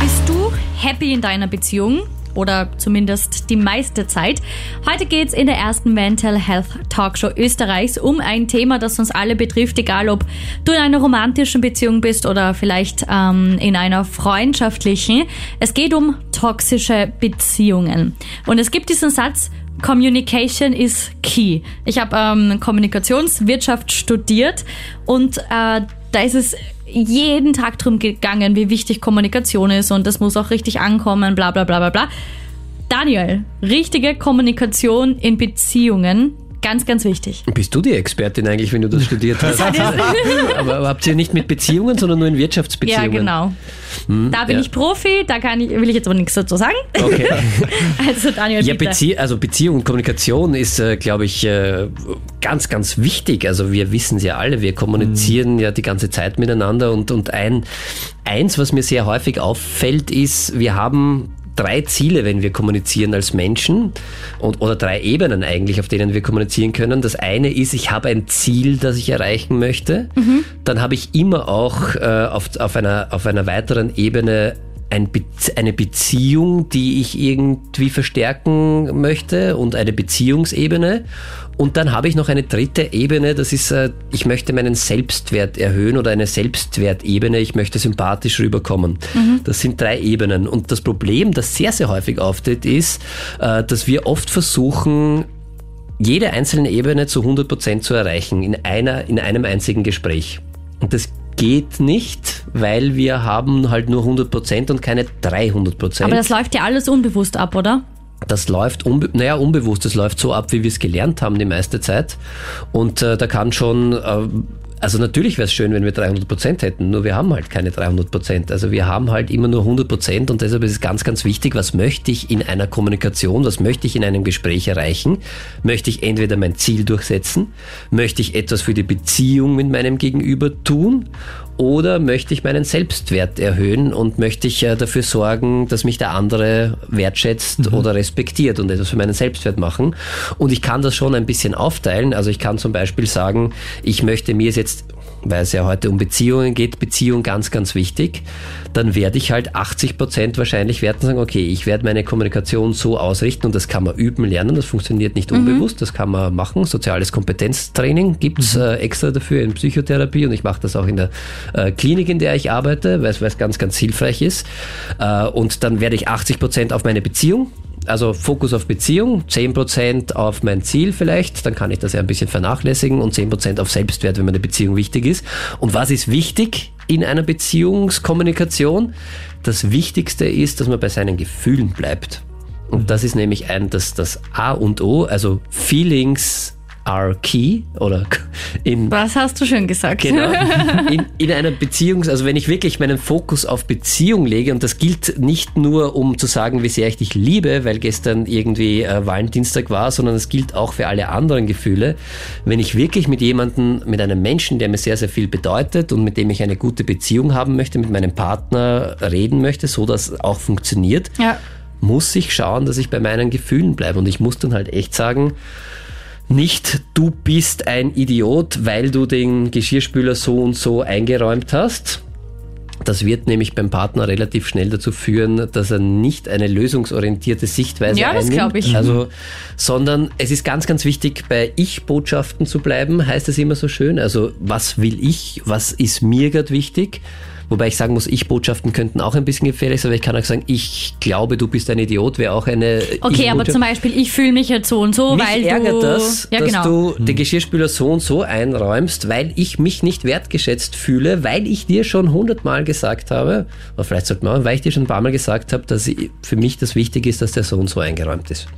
Bist du happy in deiner Beziehung? Oder zumindest die meiste Zeit. Heute geht's in der ersten Mental Health Talkshow Österreichs um ein Thema, das uns alle betrifft, egal ob du in einer romantischen Beziehung bist oder vielleicht ähm, in einer freundschaftlichen. Es geht um toxische Beziehungen. Und es gibt diesen Satz, Communication is key. Ich habe ähm, Kommunikationswirtschaft studiert und äh, da ist es jeden Tag drum gegangen, wie wichtig Kommunikation ist und das muss auch richtig ankommen, bla bla bla bla bla. Daniel, richtige Kommunikation in Beziehungen, ganz, ganz wichtig. Bist du die Expertin eigentlich, wenn du das studiert hast? aber, aber habt ihr nicht mit Beziehungen, sondern nur in Wirtschaftsbeziehungen? Ja, genau. da bin ja. ich Profi, da kann ich, will ich jetzt aber nichts dazu sagen. Okay. Also Daniel, Ja. Bezie also Beziehung und Kommunikation ist, äh, glaube ich, äh, ganz, ganz wichtig. Also wir wissen es ja alle, wir kommunizieren ja die ganze Zeit miteinander und, und ein, eins, was mir sehr häufig auffällt, ist, wir haben drei Ziele, wenn wir kommunizieren als Menschen und, oder drei Ebenen eigentlich, auf denen wir kommunizieren können. Das eine ist, ich habe ein Ziel, das ich erreichen möchte. Dann habe ich immer auch äh, auf, auf, einer, auf einer weiteren Ebene ein Be eine Beziehung, die ich irgendwie verstärken möchte und eine Beziehungsebene. Und dann habe ich noch eine dritte Ebene, das ist, äh, ich möchte meinen Selbstwert erhöhen oder eine Selbstwertebene, ich möchte sympathisch rüberkommen. Das sind drei Ebenen. Und das Problem, das sehr, sehr häufig auftritt, ist, äh, dass wir oft versuchen, jede einzelne Ebene zu 100% zu erreichen in, einer, in einem einzigen Gespräch. Und das geht nicht, weil wir haben halt nur 100% und keine 300%. Aber das läuft ja alles unbewusst ab, oder? Das läuft, unbe naja, unbewusst, das läuft so ab, wie wir es gelernt haben die meiste Zeit. Und äh, da kann schon, äh, also natürlich wäre es schön, wenn wir 300 Prozent hätten, nur wir haben halt keine 300 Prozent. Also wir haben halt immer nur 100 Prozent und deshalb ist es ganz, ganz wichtig, was möchte ich in einer Kommunikation, was möchte ich in einem Gespräch erreichen? Möchte ich entweder mein Ziel durchsetzen? Möchte ich etwas für die Beziehung mit meinem Gegenüber tun? Oder möchte ich meinen Selbstwert erhöhen und möchte ich äh, dafür sorgen, dass mich der andere wertschätzt oder respektiert und etwas für meinen Selbstwert machen? Und ich kann das schon ein bisschen aufteilen. Also ich kann zum Beispiel sagen, ich möchte mir jetzt, weil es ja heute um Beziehungen geht, Beziehung ganz, ganz wichtig, dann werde ich halt 80 Prozent wahrscheinlich werden sagen, okay, ich werde meine Kommunikation so ausrichten und das kann man üben, lernen, das funktioniert nicht unbewusst, das kann man machen. Soziales Kompetenztraining gibt's äh, extra dafür in Psychotherapie und ich mache das auch in der äh, Klinik, in der ich arbeite, weil es weil es ganz, ganz hilfreich ist. Äh, und dann werde ich 80 Prozent auf meine Beziehung also Fokus auf Beziehung, 10% auf mein Ziel vielleicht, dann kann ich das ja ein bisschen vernachlässigen und 10% auf Selbstwert, wenn meine Beziehung wichtig ist. Und was ist wichtig in einer Beziehungskommunikation? Das Wichtigste ist, dass man bei seinen Gefühlen bleibt. Und das ist nämlich ein, das, das A und O, also Feelings key oder in Was hast du schön gesagt? Genau. In, in einer Beziehung, also wenn ich wirklich meinen Fokus auf Beziehung lege, und das gilt nicht nur, um zu sagen, wie sehr ich dich liebe, weil gestern irgendwie äh, Valentinstag war, sondern es gilt auch für alle anderen Gefühle. Wenn ich wirklich mit jemandem, mit einem Menschen, der mir sehr, sehr viel bedeutet und mit dem ich eine gute Beziehung haben möchte, mit meinem Partner reden möchte, so dass auch funktioniert, Ja. muss ich schauen, dass ich bei meinen Gefühlen bleibe. Und ich muss dann halt echt sagen, nicht du bist ein Idiot, weil du den Geschirrspüler so und so eingeräumt hast. Das wird nämlich beim Partner relativ schnell dazu führen, dass er nicht eine lösungsorientierte Sichtweise Ja, das einnimmt. glaub ich. Also, sondern es ist ganz, ganz wichtig, bei Ich-Botschaften zu bleiben, heißt es immer so schön. Also, was will ich? Was ist mir gerade wichtig? Wobei ich sagen muss, Ich-Botschaften könnten auch ein bisschen gefährlich sein, weil ich kann auch sagen, ich glaube, du bist ein Idiot, wäre auch eine Okay, aber zum Beispiel, ich fühle mich jetzt so und so, Mich weil ärgert du. das, ja, dass genau. du den Geschirrspüler so und so einräumst, weil ich mich nicht wertgeschätzt fühle, weil ich dir schon hundertmal gesagt habe, oder vielleicht sollte man, weil ich dir schon ein paar Mal gesagt habe, dass ich, für mich das wichtig ist, dass der so und so eingeräumt ist.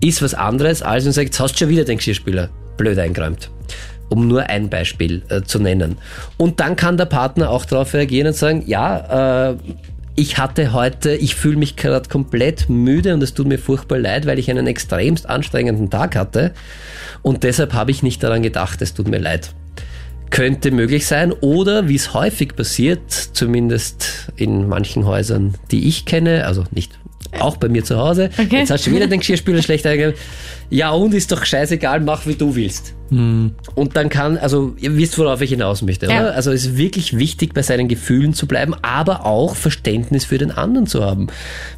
Ist was anderes, als wenn du sagst, jetzt hast du schon wieder den Geschirrspüler blöd eingeräumt. Um nur ein Beispiel äh, zu nennen. Und dann kann der Partner auch darauf reagieren und sagen, ja, äh, ich hatte heute, ich fühle mich gerade komplett müde und es tut mir furchtbar leid, weil ich einen extremst anstrengenden Tag hatte und deshalb habe ich nicht daran gedacht, es tut mir leid. Könnte möglich sein oder wie es häufig passiert, zumindest in manchen Häusern, die ich kenne, also nicht auch bei mir zu Hause. Okay. Jetzt hast du wieder den Geschirrspüler schlecht eingegangen. Ja, und ist doch scheißegal, mach wie du willst. Und dann kann, also ihr wisst, worauf ich hinaus möchte, Ja. oder? Also es ist wirklich wichtig, bei seinen Gefühlen zu bleiben, aber auch Verständnis für den anderen zu haben.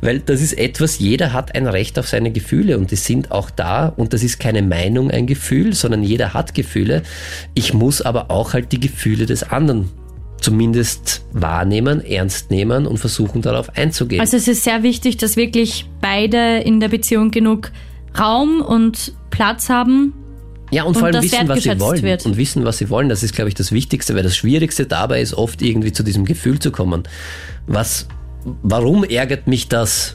Weil das ist etwas, jeder hat ein Recht auf seine Gefühle und die sind auch da und das ist keine Meinung, ein Gefühl, sondern jeder hat Gefühle. Ich muss aber auch halt die Gefühle des anderen zumindest wahrnehmen, ernst nehmen und versuchen darauf einzugehen. Also es ist sehr wichtig, dass wirklich beide in der Beziehung genug Raum und Platz haben. Ja, und, Und vor allem wissen, was sie wollen. wird. Und wissen, was sie wollen. Das ist, glaube ich, das Wichtigste, weil das Schwierigste dabei ist, oft irgendwie zu diesem Gefühl zu kommen. Was, warum ärgert mich das?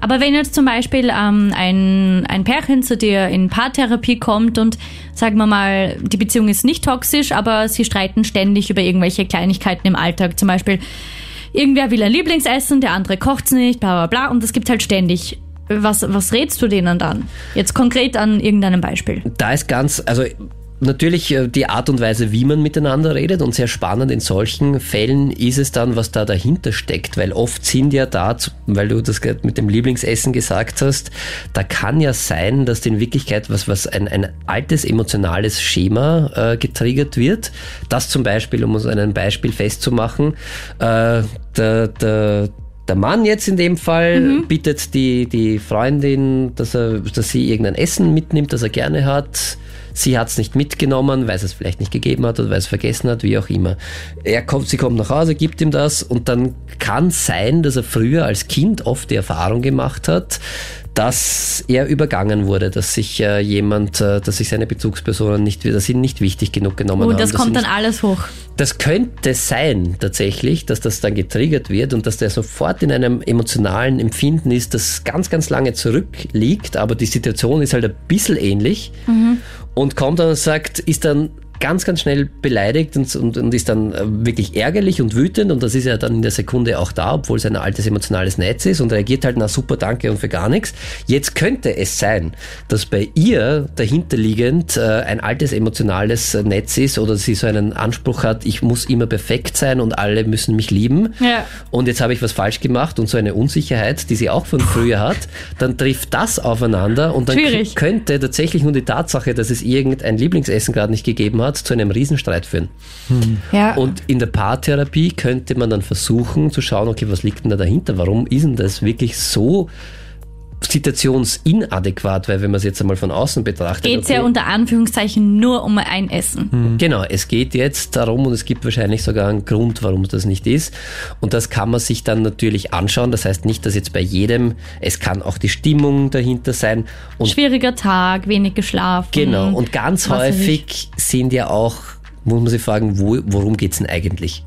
Aber wenn jetzt zum Beispiel ähm, ein, ein Pärchen zu dir in Paartherapie kommt und sagen wir mal, die Beziehung ist nicht toxisch, aber sie streiten ständig über irgendwelche Kleinigkeiten im Alltag. Zum Beispiel, irgendwer will ein Lieblingsessen, der andere kocht's nicht, bla bla bla. Und das gibt halt ständig. Was, was rätst du denen dann? Jetzt konkret an irgendeinem Beispiel. Da ist ganz, also natürlich äh, die Art und Weise, wie man miteinander redet und sehr spannend in solchen Fällen ist es dann, was da dahinter steckt, weil oft sind ja da, weil du das mit dem Lieblingsessen gesagt hast, da kann ja sein, dass in Wirklichkeit was, was ein, ein altes emotionales Schema äh, getriggert wird. Das zum Beispiel, um uns ein Beispiel festzumachen, äh, der, der, der Mann jetzt in dem Fall bittet die, die Freundin, dass, er, dass sie irgendein Essen mitnimmt, das er gerne hat. Sie hat es nicht mitgenommen, weil es es vielleicht nicht gegeben hat oder weil es vergessen hat, wie auch immer. Er kommt, sie kommt nach Hause, gibt ihm das und dann kann sein, dass er früher als Kind oft die Erfahrung gemacht hat, dass er übergangen wurde, dass sich äh, jemand, äh, dass sich seine Bezugspersonen nicht, dass sie ihn nicht wichtig genug genommen Und haben. das dass sie kommt dann nicht alles hoch. das könnte sein tatsächlich, dass das dann getriggert wird und dass der sofort in einem emotionalen Empfinden ist, das ganz, ganz lange zurückliegt, aber die Situation ist halt ein bisschen ähnlich und kommt dann und sagt, ist dann ganz, ganz schnell beleidigt und, und, und ist dann äh, wirklich ärgerlich und wütend und das ist ja dann in der Sekunde auch da, obwohl es ein altes emotionales Netz ist und reagiert halt, na super, danke und für gar nichts. Jetzt könnte es sein, dass bei ihr dahinterliegend äh, ein altes emotionales Netz ist oder sie so einen Anspruch hat, ich muss immer perfekt sein und alle müssen mich lieben Ja. und jetzt habe ich was falsch gemacht und so eine Unsicherheit, die sie auch von früher hat, dann trifft das aufeinander und dann könnte tatsächlich nur die Tatsache, dass es irgendein Lieblingsessen gerade nicht gegeben hat, zu einem Riesenstreit führen. Ja. Und in der Paartherapie könnte man dann versuchen zu schauen, okay, was liegt denn da dahinter? Warum ist denn das wirklich so situationsinadäquat? Weil wenn man es jetzt einmal von außen betrachtet, Geht's ja okay, unter Anführungszeichen nur um ein Essen. Genau, es geht jetzt darum und es gibt wahrscheinlich sogar einen Grund, warum das nicht ist. Und das kann man sich dann natürlich anschauen. Das heißt nicht, dass jetzt bei jedem, es kann auch die Stimmung dahinter sein. Und Schwieriger Tag, wenig geschlafen. genau, und ganz häufig sind ja auch, muss man sich fragen, wo, worum geht's denn eigentlich?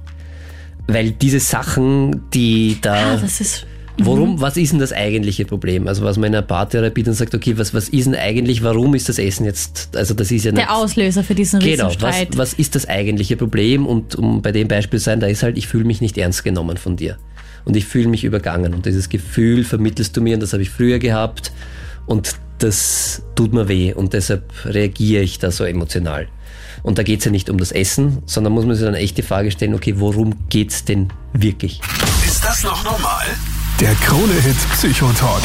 Weil diese Sachen, die da. Ah, das ist. Worum, was ist denn das eigentliche Problem? Also was man in einer Paartherapie dann sagt, okay, was, was ist denn eigentlich, warum ist das Essen jetzt, also das ist ja nicht... Der Auslöser für diesen Genau, was, Riesenstreit. was ist das eigentliche Problem? Und um bei dem Beispiel zu sein, da ist halt, ich fühle mich nicht ernst genommen von dir. Und ich fühle mich übergangen. Und dieses Gefühl vermittelst du mir, und das habe ich früher gehabt. Und das tut mir weh. Und deshalb reagiere ich da so emotional. Und da geht es ja nicht um das Essen, sondern muss man sich dann echt die Frage stellen, okay, worum geht's denn wirklich? Ist das noch normal? Der Krone-Hit Psychotalk.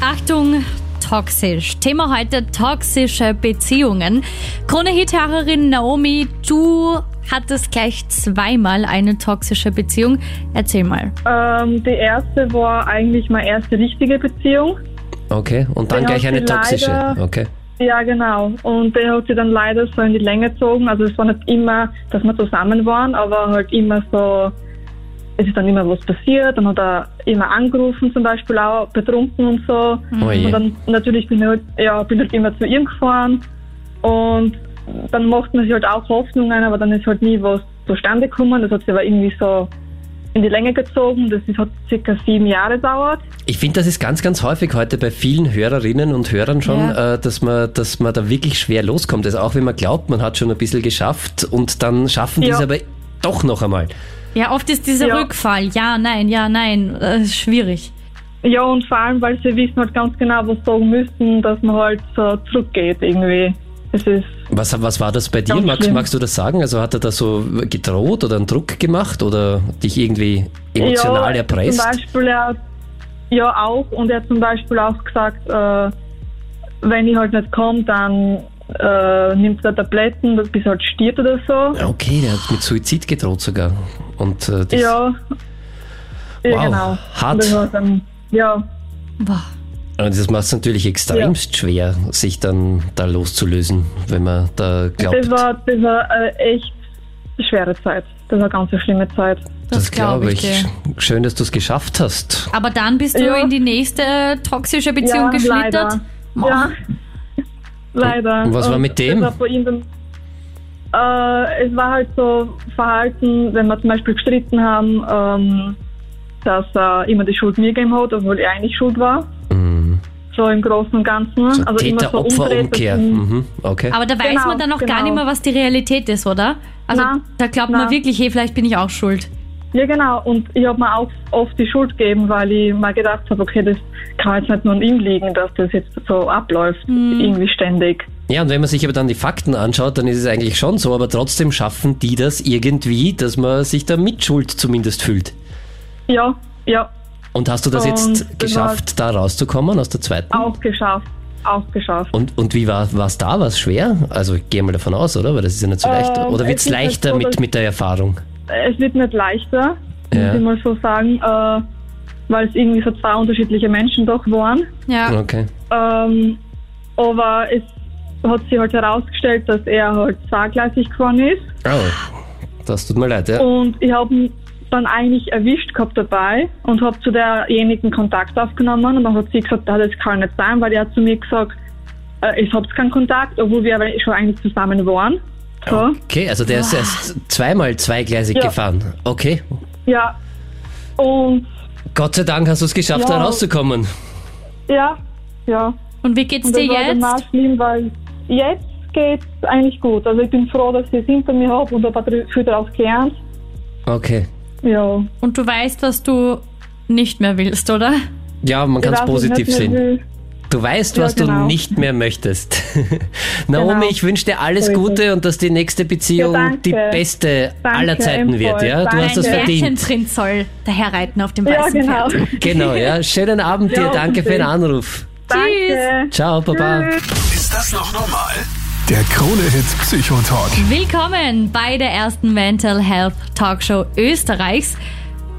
Achtung, toxisch. Thema heute toxische Beziehungen. Krone-Hit-Hörerin Naomi, du hattest gleich zweimal eine toxische Beziehung. Erzähl mal. Ähm, die erste war eigentlich meine erste richtige Beziehung. Okay, und dann Den gleich eine toxische. leider- Okay. Ja, genau. Und der hat sie dann leider so in die Länge gezogen. Also es war nicht immer, dass wir zusammen waren, aber halt immer so, es ist dann immer was passiert, dann hat er immer angerufen, zum Beispiel auch betrunken und so. Oh je. und dann natürlich bin ich halt, ja, bin halt immer zu ihm gefahren und dann macht man sich halt auch Hoffnungen, aber dann ist halt nie was zustande gekommen. Das hat sich aber irgendwie so in die Länge gezogen. Das ist, hat circa sieben Jahre gedauert. Ich finde, das ist ganz, ganz häufig heute bei vielen Hörerinnen und Hörern schon, Ja. äh, dass, man, dass man da wirklich schwer loskommt. Also auch wenn man glaubt, man hat schon ein bisschen geschafft und dann schaffen die Ja. es aber doch noch einmal. Ja, oft ist dieser Ja. Rückfall. Ja, nein, ja, nein. Äh, ist schwierig. Ja, und vor allem, weil sie wissen halt ganz genau, was sagen müssen, dass man halt so zurückgeht irgendwie. Es ist, Was, was war das bei dir? Magst, magst du das sagen? Also hat er da so gedroht oder einen Druck gemacht oder dich irgendwie emotional ja, erpresst? Zum Beispiel, er ja auch, und er hat zum Beispiel auch gesagt, äh, wenn ich halt nicht komme, dann äh, nimmt er Tabletten, bis er halt stirbt oder so. Okay, der hat mit Suizid gedroht sogar. Und äh, das, Ja. Ja, Wow, genau. hart. Das dann, ja, Boah. und das macht es natürlich extremst schwer, sich dann da loszulösen, wenn man da glaubt. das war, das war eine echt schwere Zeit. Das war eine ganz eine schlimme Zeit. Das, glaube glaube ich. ich. dir. Schön, dass du es geschafft hast. Aber dann bist du Ja. in die nächste toxische Beziehung ja, geschlittert. Leider. Ja, leider. Und was war mit dem? War ihm dann, äh, es war halt so Verhalten, wenn wir zum Beispiel gestritten haben, ähm, dass er immer die Schuld mir gegeben hat, obwohl er eigentlich schuld war. Mhm. So im Großen und Ganzen. So also immer so umdreht, dass- Mhm. Okay. Aber da weiß Genau, man dann auch gar genau. nicht mehr, was die Realität ist, oder? Also Na, da glaubt man na. wirklich, hey, vielleicht bin ich auch schuld. Ja, genau. Und ich habe mir auch oft die Schuld gegeben, weil ich mir gedacht habe, okay, das kann jetzt nicht nur an ihm liegen, dass das jetzt so abläuft, irgendwie ständig. Ja, und wenn man sich aber dann die Fakten anschaut, dann ist es eigentlich schon so, aber trotzdem schaffen die das irgendwie, dass man sich da Mitschuld zumindest fühlt. Ja, ja, Und hast du das Und jetzt das geschafft, da rauszukommen aus der zweiten? auch geschafft. Auch geschafft. Und, und wie war es da? War es schwer? Also ich gehe mal davon aus, oder? Weil das ist ja nicht so leicht. Ähm, Oder wird es leichter so, mit, mit der Erfahrung? Es wird nicht leichter, Ja. muss ich mal so sagen, äh, weil es irgendwie so zwei unterschiedliche Menschen doch waren. Ja. Okay. Ähm, aber es hat sich halt herausgestellt, dass er halt zweigleisig gefahren ist. Oh, das tut mir leid, ja. Und ich habe ihn dann eigentlich erwischt gehabt dabei und habe zu derjenigen Kontakt aufgenommen und dann hat sie gesagt, ah, das kann nicht sein, weil er hat zu mir gesagt, äh, ich habe keinen Kontakt, obwohl wir aber schon eigentlich zusammen waren. So. Okay, also der ist erst zweimal zweigleisig Ja. gefahren. Okay. Ja. Und Gott sei Dank hast du es geschafft, Ja. da rauszukommen. ja, ja. Und wie geht's Und dir war jetzt? auch schlimm, weil jetzt geht's eigentlich gut. Also ich bin froh, dass ich es hinter mir habe und habe viel daraus gelernt. Okay. Ja. Und du weißt, was du nicht mehr willst, oder? Ja, man kann es positiv sehen. Du weißt, Ja, was du genau. nicht mehr möchtest. Naomi, Genau. ich wünsche dir alles So ist Gute und dass die nächste Beziehung Ja, die beste Danke, aller Zeiten wird. Ja, du ebenfalls. hast das Ein verdient. Märchenprinz soll daherreiten auf dem Ja, weißen genau. Pferd. Genau, ja. Schönen Abend dir. Ja, Danke für den. Anruf. Danke. Ciao, Baba. Ist das noch normal? Der Krone-Hit Psychotalk. Willkommen bei der ersten Mental Health Talkshow Österreichs.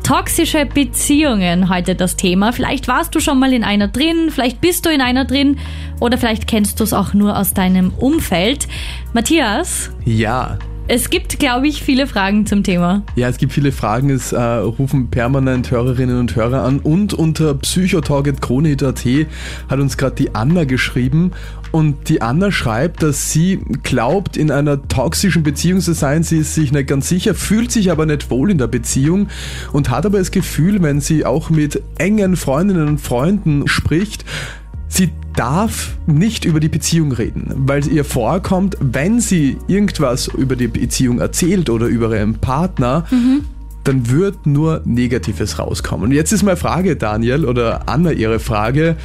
Toxische Beziehungen heute das Thema. Vielleicht warst du schon mal in einer drin, vielleicht bist du in einer drin oder vielleicht kennst du es auch nur aus deinem Umfeld. Matthias, Ja. Es gibt, glaube ich, viele Fragen zum Thema. Ja, es gibt viele Fragen, es äh, rufen permanent Hörerinnen und Hörer an. Und unter psychotargetkronehit.at hat uns gerade die Anna geschrieben. Und die Anna schreibt, dass sie glaubt, in einer toxischen Beziehung zu sein, sie ist sich nicht ganz sicher, fühlt sich aber nicht wohl in der Beziehung und hat aber das Gefühl, wenn sie auch mit engen Freundinnen und Freunden spricht, Sie darf nicht über die Beziehung reden, weil es ihr vorkommt, wenn sie irgendwas über die Beziehung erzählt oder über ihren Partner, dann wird nur Negatives rauskommen. Und jetzt ist meine Frage, Daniel, oder Anna ihre Frage,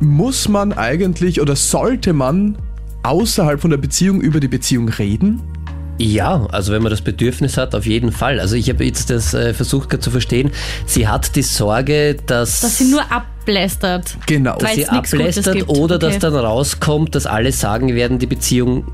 muss man eigentlich oder sollte man außerhalb von der Beziehung über die Beziehung reden? Ja, also wenn man das Bedürfnis hat, auf jeden Fall. Also ich habe jetzt das äh, versucht gerade zu verstehen. Sie hat die Sorge, dass, Dass sie nur ablästert. Genau. Weil sie ablästert oder dass Okay. dann rauskommt, dass alle sagen werden, die Beziehung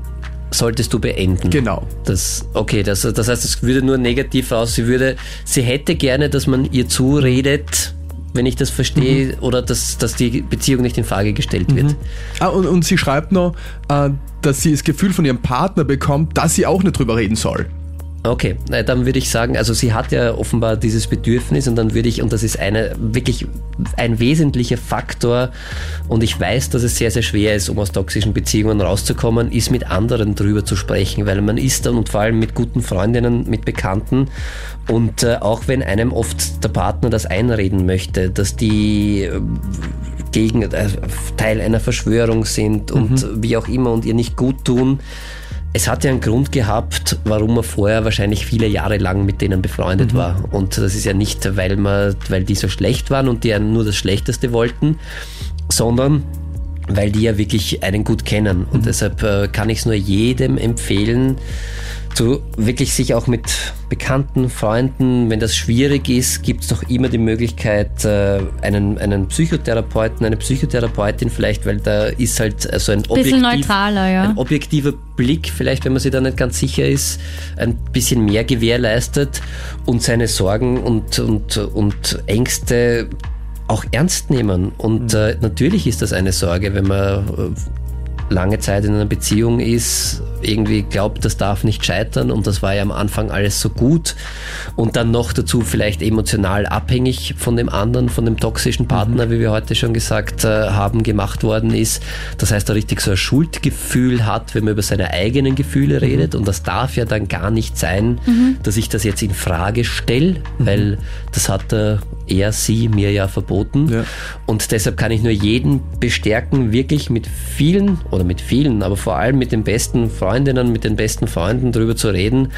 solltest du beenden. Genau. Das, okay, das, das heißt, es würde nur negativ aus. Sie würde, sie hätte gerne, dass man ihr zuredet, wenn ich das verstehe, oder dass, dass die Beziehung nicht in Frage gestellt wird. Ah, und, und sie schreibt noch, äh, dass sie das Gefühl von ihrem Partner bekommt, dass sie auch nicht drüber reden soll. Okay, dann würde ich sagen, also sie hat ja offenbar dieses Bedürfnis und dann würde ich, und das ist eine wirklich ein wesentlicher Faktor, und ich weiß, dass es sehr, sehr schwer ist, um aus toxischen Beziehungen rauszukommen, ist mit anderen drüber zu sprechen, weil man ist dann und vor allem mit guten Freundinnen, mit Bekannten und äh, auch wenn einem oft der Partner das einreden möchte, dass die äh, gegen äh, Teil einer Verschwörung sind und wie auch immer und ihr nicht gut tun, es hat ja einen Grund gehabt, warum er vorher wahrscheinlich viele Jahre lang mit denen befreundet war. Und das ist ja nicht, weil, man, weil die so schlecht waren und die ja nur das Schlechteste wollten, sondern weil die ja wirklich einen gut kennen. Und deshalb äh, kann ich es nur jedem empfehlen, zu wirklich sich auch mit Bekannten, Freunden, wenn das schwierig ist, gibt es doch immer die Möglichkeit, äh, einen, einen Psychotherapeuten, eine Psychotherapeutin vielleicht, weil da ist halt äh, so ein Bisschen objektiv, neutraler, ja. ein objektiver Blick, vielleicht wenn man sich da nicht ganz sicher ist, ein bisschen mehr gewährleistet und seine Sorgen und, und, und Ängste auch ernst nehmen. Und äh, natürlich ist das eine Sorge, wenn man äh, lange Zeit in einer Beziehung ist, irgendwie glaubt, das darf nicht scheitern und das war ja am Anfang alles so gut und dann noch dazu vielleicht emotional abhängig von dem anderen, von dem toxischen Partner, wie wir heute schon gesagt äh, haben, gemacht worden ist. Das heißt, er richtig so ein Schuldgefühl hat, wenn man über seine eigenen Gefühle redet und das darf ja dann gar nicht sein, dass ich das jetzt in Frage stelle, weil das hat äh, er, sie mir ja verboten. Ja. Und deshalb kann ich nur jeden bestärken, wirklich mit vielen oder mit vielen, aber vor allem mit den besten Freundinnen, mit den besten Freunden darüber zu reden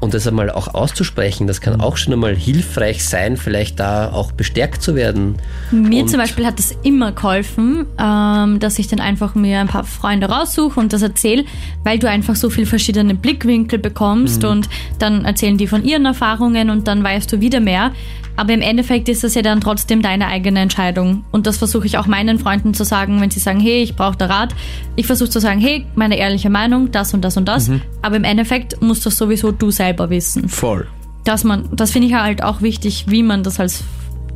und das einmal auch auszusprechen. Das kann auch schon einmal hilfreich sein, vielleicht da auch bestärkt zu werden. Mir Und- zum Beispiel hat das immer geholfen, ähm, dass ich dann einfach mir ein paar Freunde raussuche und das erzähle, weil du einfach so viele verschiedene Blickwinkel bekommst Mhm. und dann erzählen die von ihren Erfahrungen und dann weißt du wieder mehr. Aber im Endeffekt ist das ja dann trotzdem deine eigene Entscheidung. Und das versuche ich auch meinen Freunden zu sagen, wenn sie sagen, hey, ich brauche da Rat. Ich versuche zu sagen, hey, meine ehrliche Meinung, das und das und das. Mhm. Aber im Endeffekt musst das sowieso du selber wissen. Voll. Dass man, das finde ich halt auch wichtig, wie man das als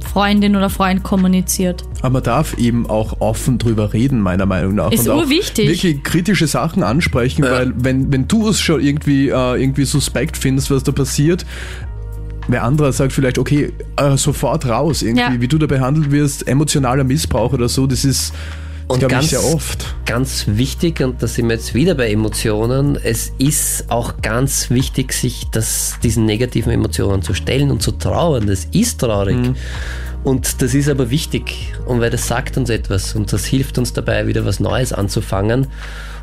Freundin oder Freund kommuniziert. Aber man darf eben auch offen drüber reden, meiner Meinung nach. Ist und urwichtig. wirklich kritische Sachen ansprechen, weil wenn, wenn du es schon irgendwie, äh, irgendwie suspekt findest, was da passiert, wer anderer sagt vielleicht, okay, äh, sofort raus, irgendwie, Ja. wie du da behandelt wirst, emotionaler Missbrauch oder so, das ist, Und glaube ich, ganz, sehr oft. ganz wichtig, und da sind wir jetzt wieder bei Emotionen, es ist auch ganz wichtig, sich das, diesen negativen Emotionen zu stellen und zu trauern. Das ist traurig. Und das ist aber wichtig, und weil das sagt uns etwas und das hilft uns dabei, wieder was Neues anzufangen.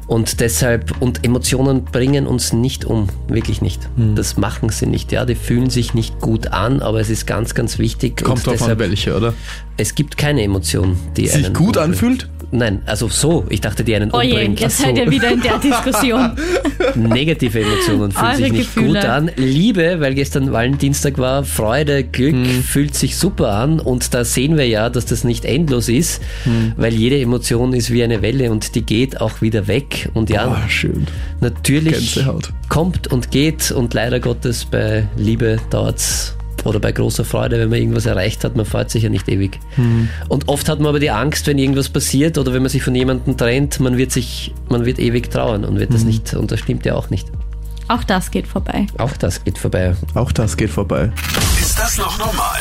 Und deshalb, und Emotionen bringen uns nicht um, wirklich nicht. Das machen sie nicht, ja, die fühlen sich nicht gut an, aber es ist ganz, ganz wichtig. Kommt und drauf an, welche, oder? es gibt keine Emotion, die Sich gut anfühlt? Nein, also so. Ich dachte, die einen Oh je, umbringt. jetzt so. seid ihr wieder in der Diskussion. Negative Emotionen fühlen Eure sich nicht Gefühle. gut an. Liebe, weil gestern Valentinstag war, Freude, Glück Hm. fühlt sich super an. Und da sehen wir ja, dass das nicht endlos ist, Hm. weil jede Emotion ist wie eine Welle und die geht auch wieder weg. Und ja, Oh, schön. natürlich Gänsehaut. kommt und geht und leider Gottes bei Liebe dauert's oder bei großer Freude, wenn man irgendwas erreicht hat, man freut sich ja nicht ewig. Hm. Und oft hat man aber die Angst, wenn irgendwas passiert oder wenn man sich von jemandem trennt, man wird sich, man wird ewig trauern und wird das Hm. nicht, und das stimmt ja auch nicht. Auch das geht vorbei. Auch das geht vorbei. Auch das geht vorbei. Ist das noch normal?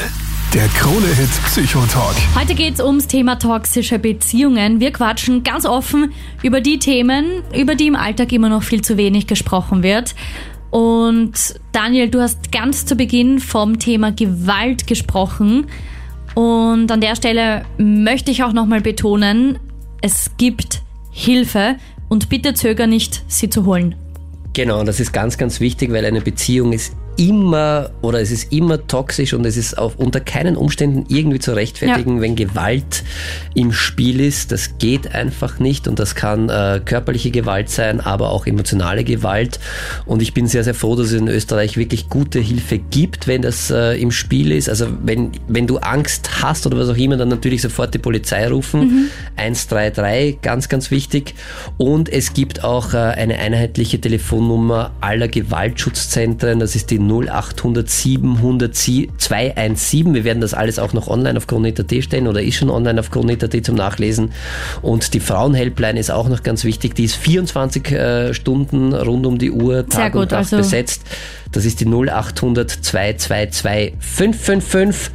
Der Krone-Hit Psychotalk. Heute geht's ums Thema toxische Beziehungen. Wir quatschen ganz offen über die Themen, über die im Alltag immer noch viel zu wenig gesprochen wird. Und Daniel, du hast ganz zu Beginn vom Thema Gewalt gesprochen. Und an der Stelle möchte ich auch nochmal betonen, es gibt Hilfe und bitte zöger nicht, sie zu holen. Genau, das ist ganz, ganz wichtig, weil eine Beziehung ist immer oder es ist immer toxisch und es ist auf, unter keinen Umständen irgendwie zu rechtfertigen, wenn Gewalt im Spiel ist. Das geht einfach nicht und das kann äh, körperliche Gewalt sein, aber auch emotionale Gewalt. Und ich bin sehr, sehr froh, dass es in Österreich wirklich gute Hilfe gibt, wenn das äh, im Spiel ist. Also wenn, wenn du Angst hast oder was auch immer, dann natürlich sofort die Polizei rufen. 133, ganz, ganz wichtig. Und es gibt auch äh, eine einheitliche Telefonnummer aller Gewaltschutzzentren. Das ist die 0800 700 217. Wir werden das alles auch noch online auf Kronit.at stellen oder ist schon online auf Kronit.at zum Nachlesen. Und die Frauenhelpline ist auch noch ganz wichtig. Die ist 24 äh, Stunden rund um die Uhr, Tag gut, und Nacht also- besetzt. Das ist die 0800 222 555.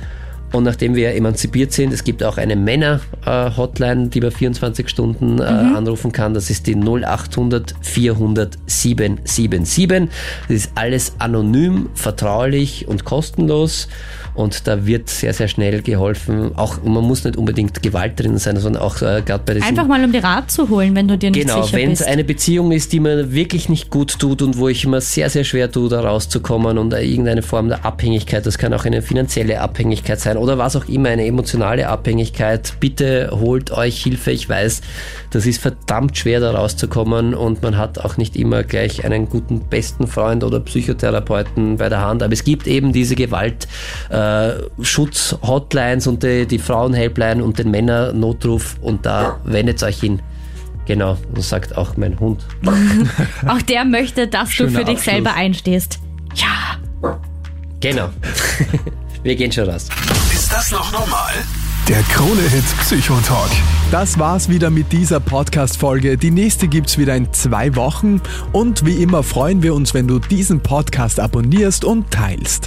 Und nachdem wir emanzipiert sind, es gibt auch eine Männer-Hotline, die man 24 Stunden äh, anrufen kann. Das ist die 0800 400 777. Das ist alles anonym, vertraulich und kostenlos. Und da wird sehr, sehr schnell geholfen. Auch man muss nicht unbedingt Gewalt drin sein, sondern auch äh, gerade bei diesen Einfach mal um die Rat zu holen, wenn du dir nicht Genau, sicher wenn es bist. eine Beziehung ist, die mir wirklich nicht gut tut und wo ich mir sehr, sehr schwer tue, da rauszukommen und äh, irgendeine Form der Abhängigkeit, das kann auch eine finanzielle Abhängigkeit sein oder was auch immer, eine emotionale Abhängigkeit, bitte holt euch Hilfe. Ich weiß, das ist verdammt schwer, da rauszukommen und man hat auch nicht immer gleich einen guten besten Freund oder Psychotherapeuten bei der Hand, aber es gibt eben diese Gewalt, äh, Schutz-Hotlines und die, die Frauenhelpline und den Männer-Notruf und da wendet euch hin. Genau, das sagt auch mein Hund. Auch der möchte, dass du Schöner für dich Abschluss. selber einstehst. Ja. Genau. Wir gehen schon raus. Ist das noch normal? Der Krone-Hit Psychotalk. Das war's wieder mit dieser Podcast-Folge. Die nächste gibt's wieder in zwei Wochen. Und wie immer freuen wir uns, wenn du diesen Podcast abonnierst und teilst.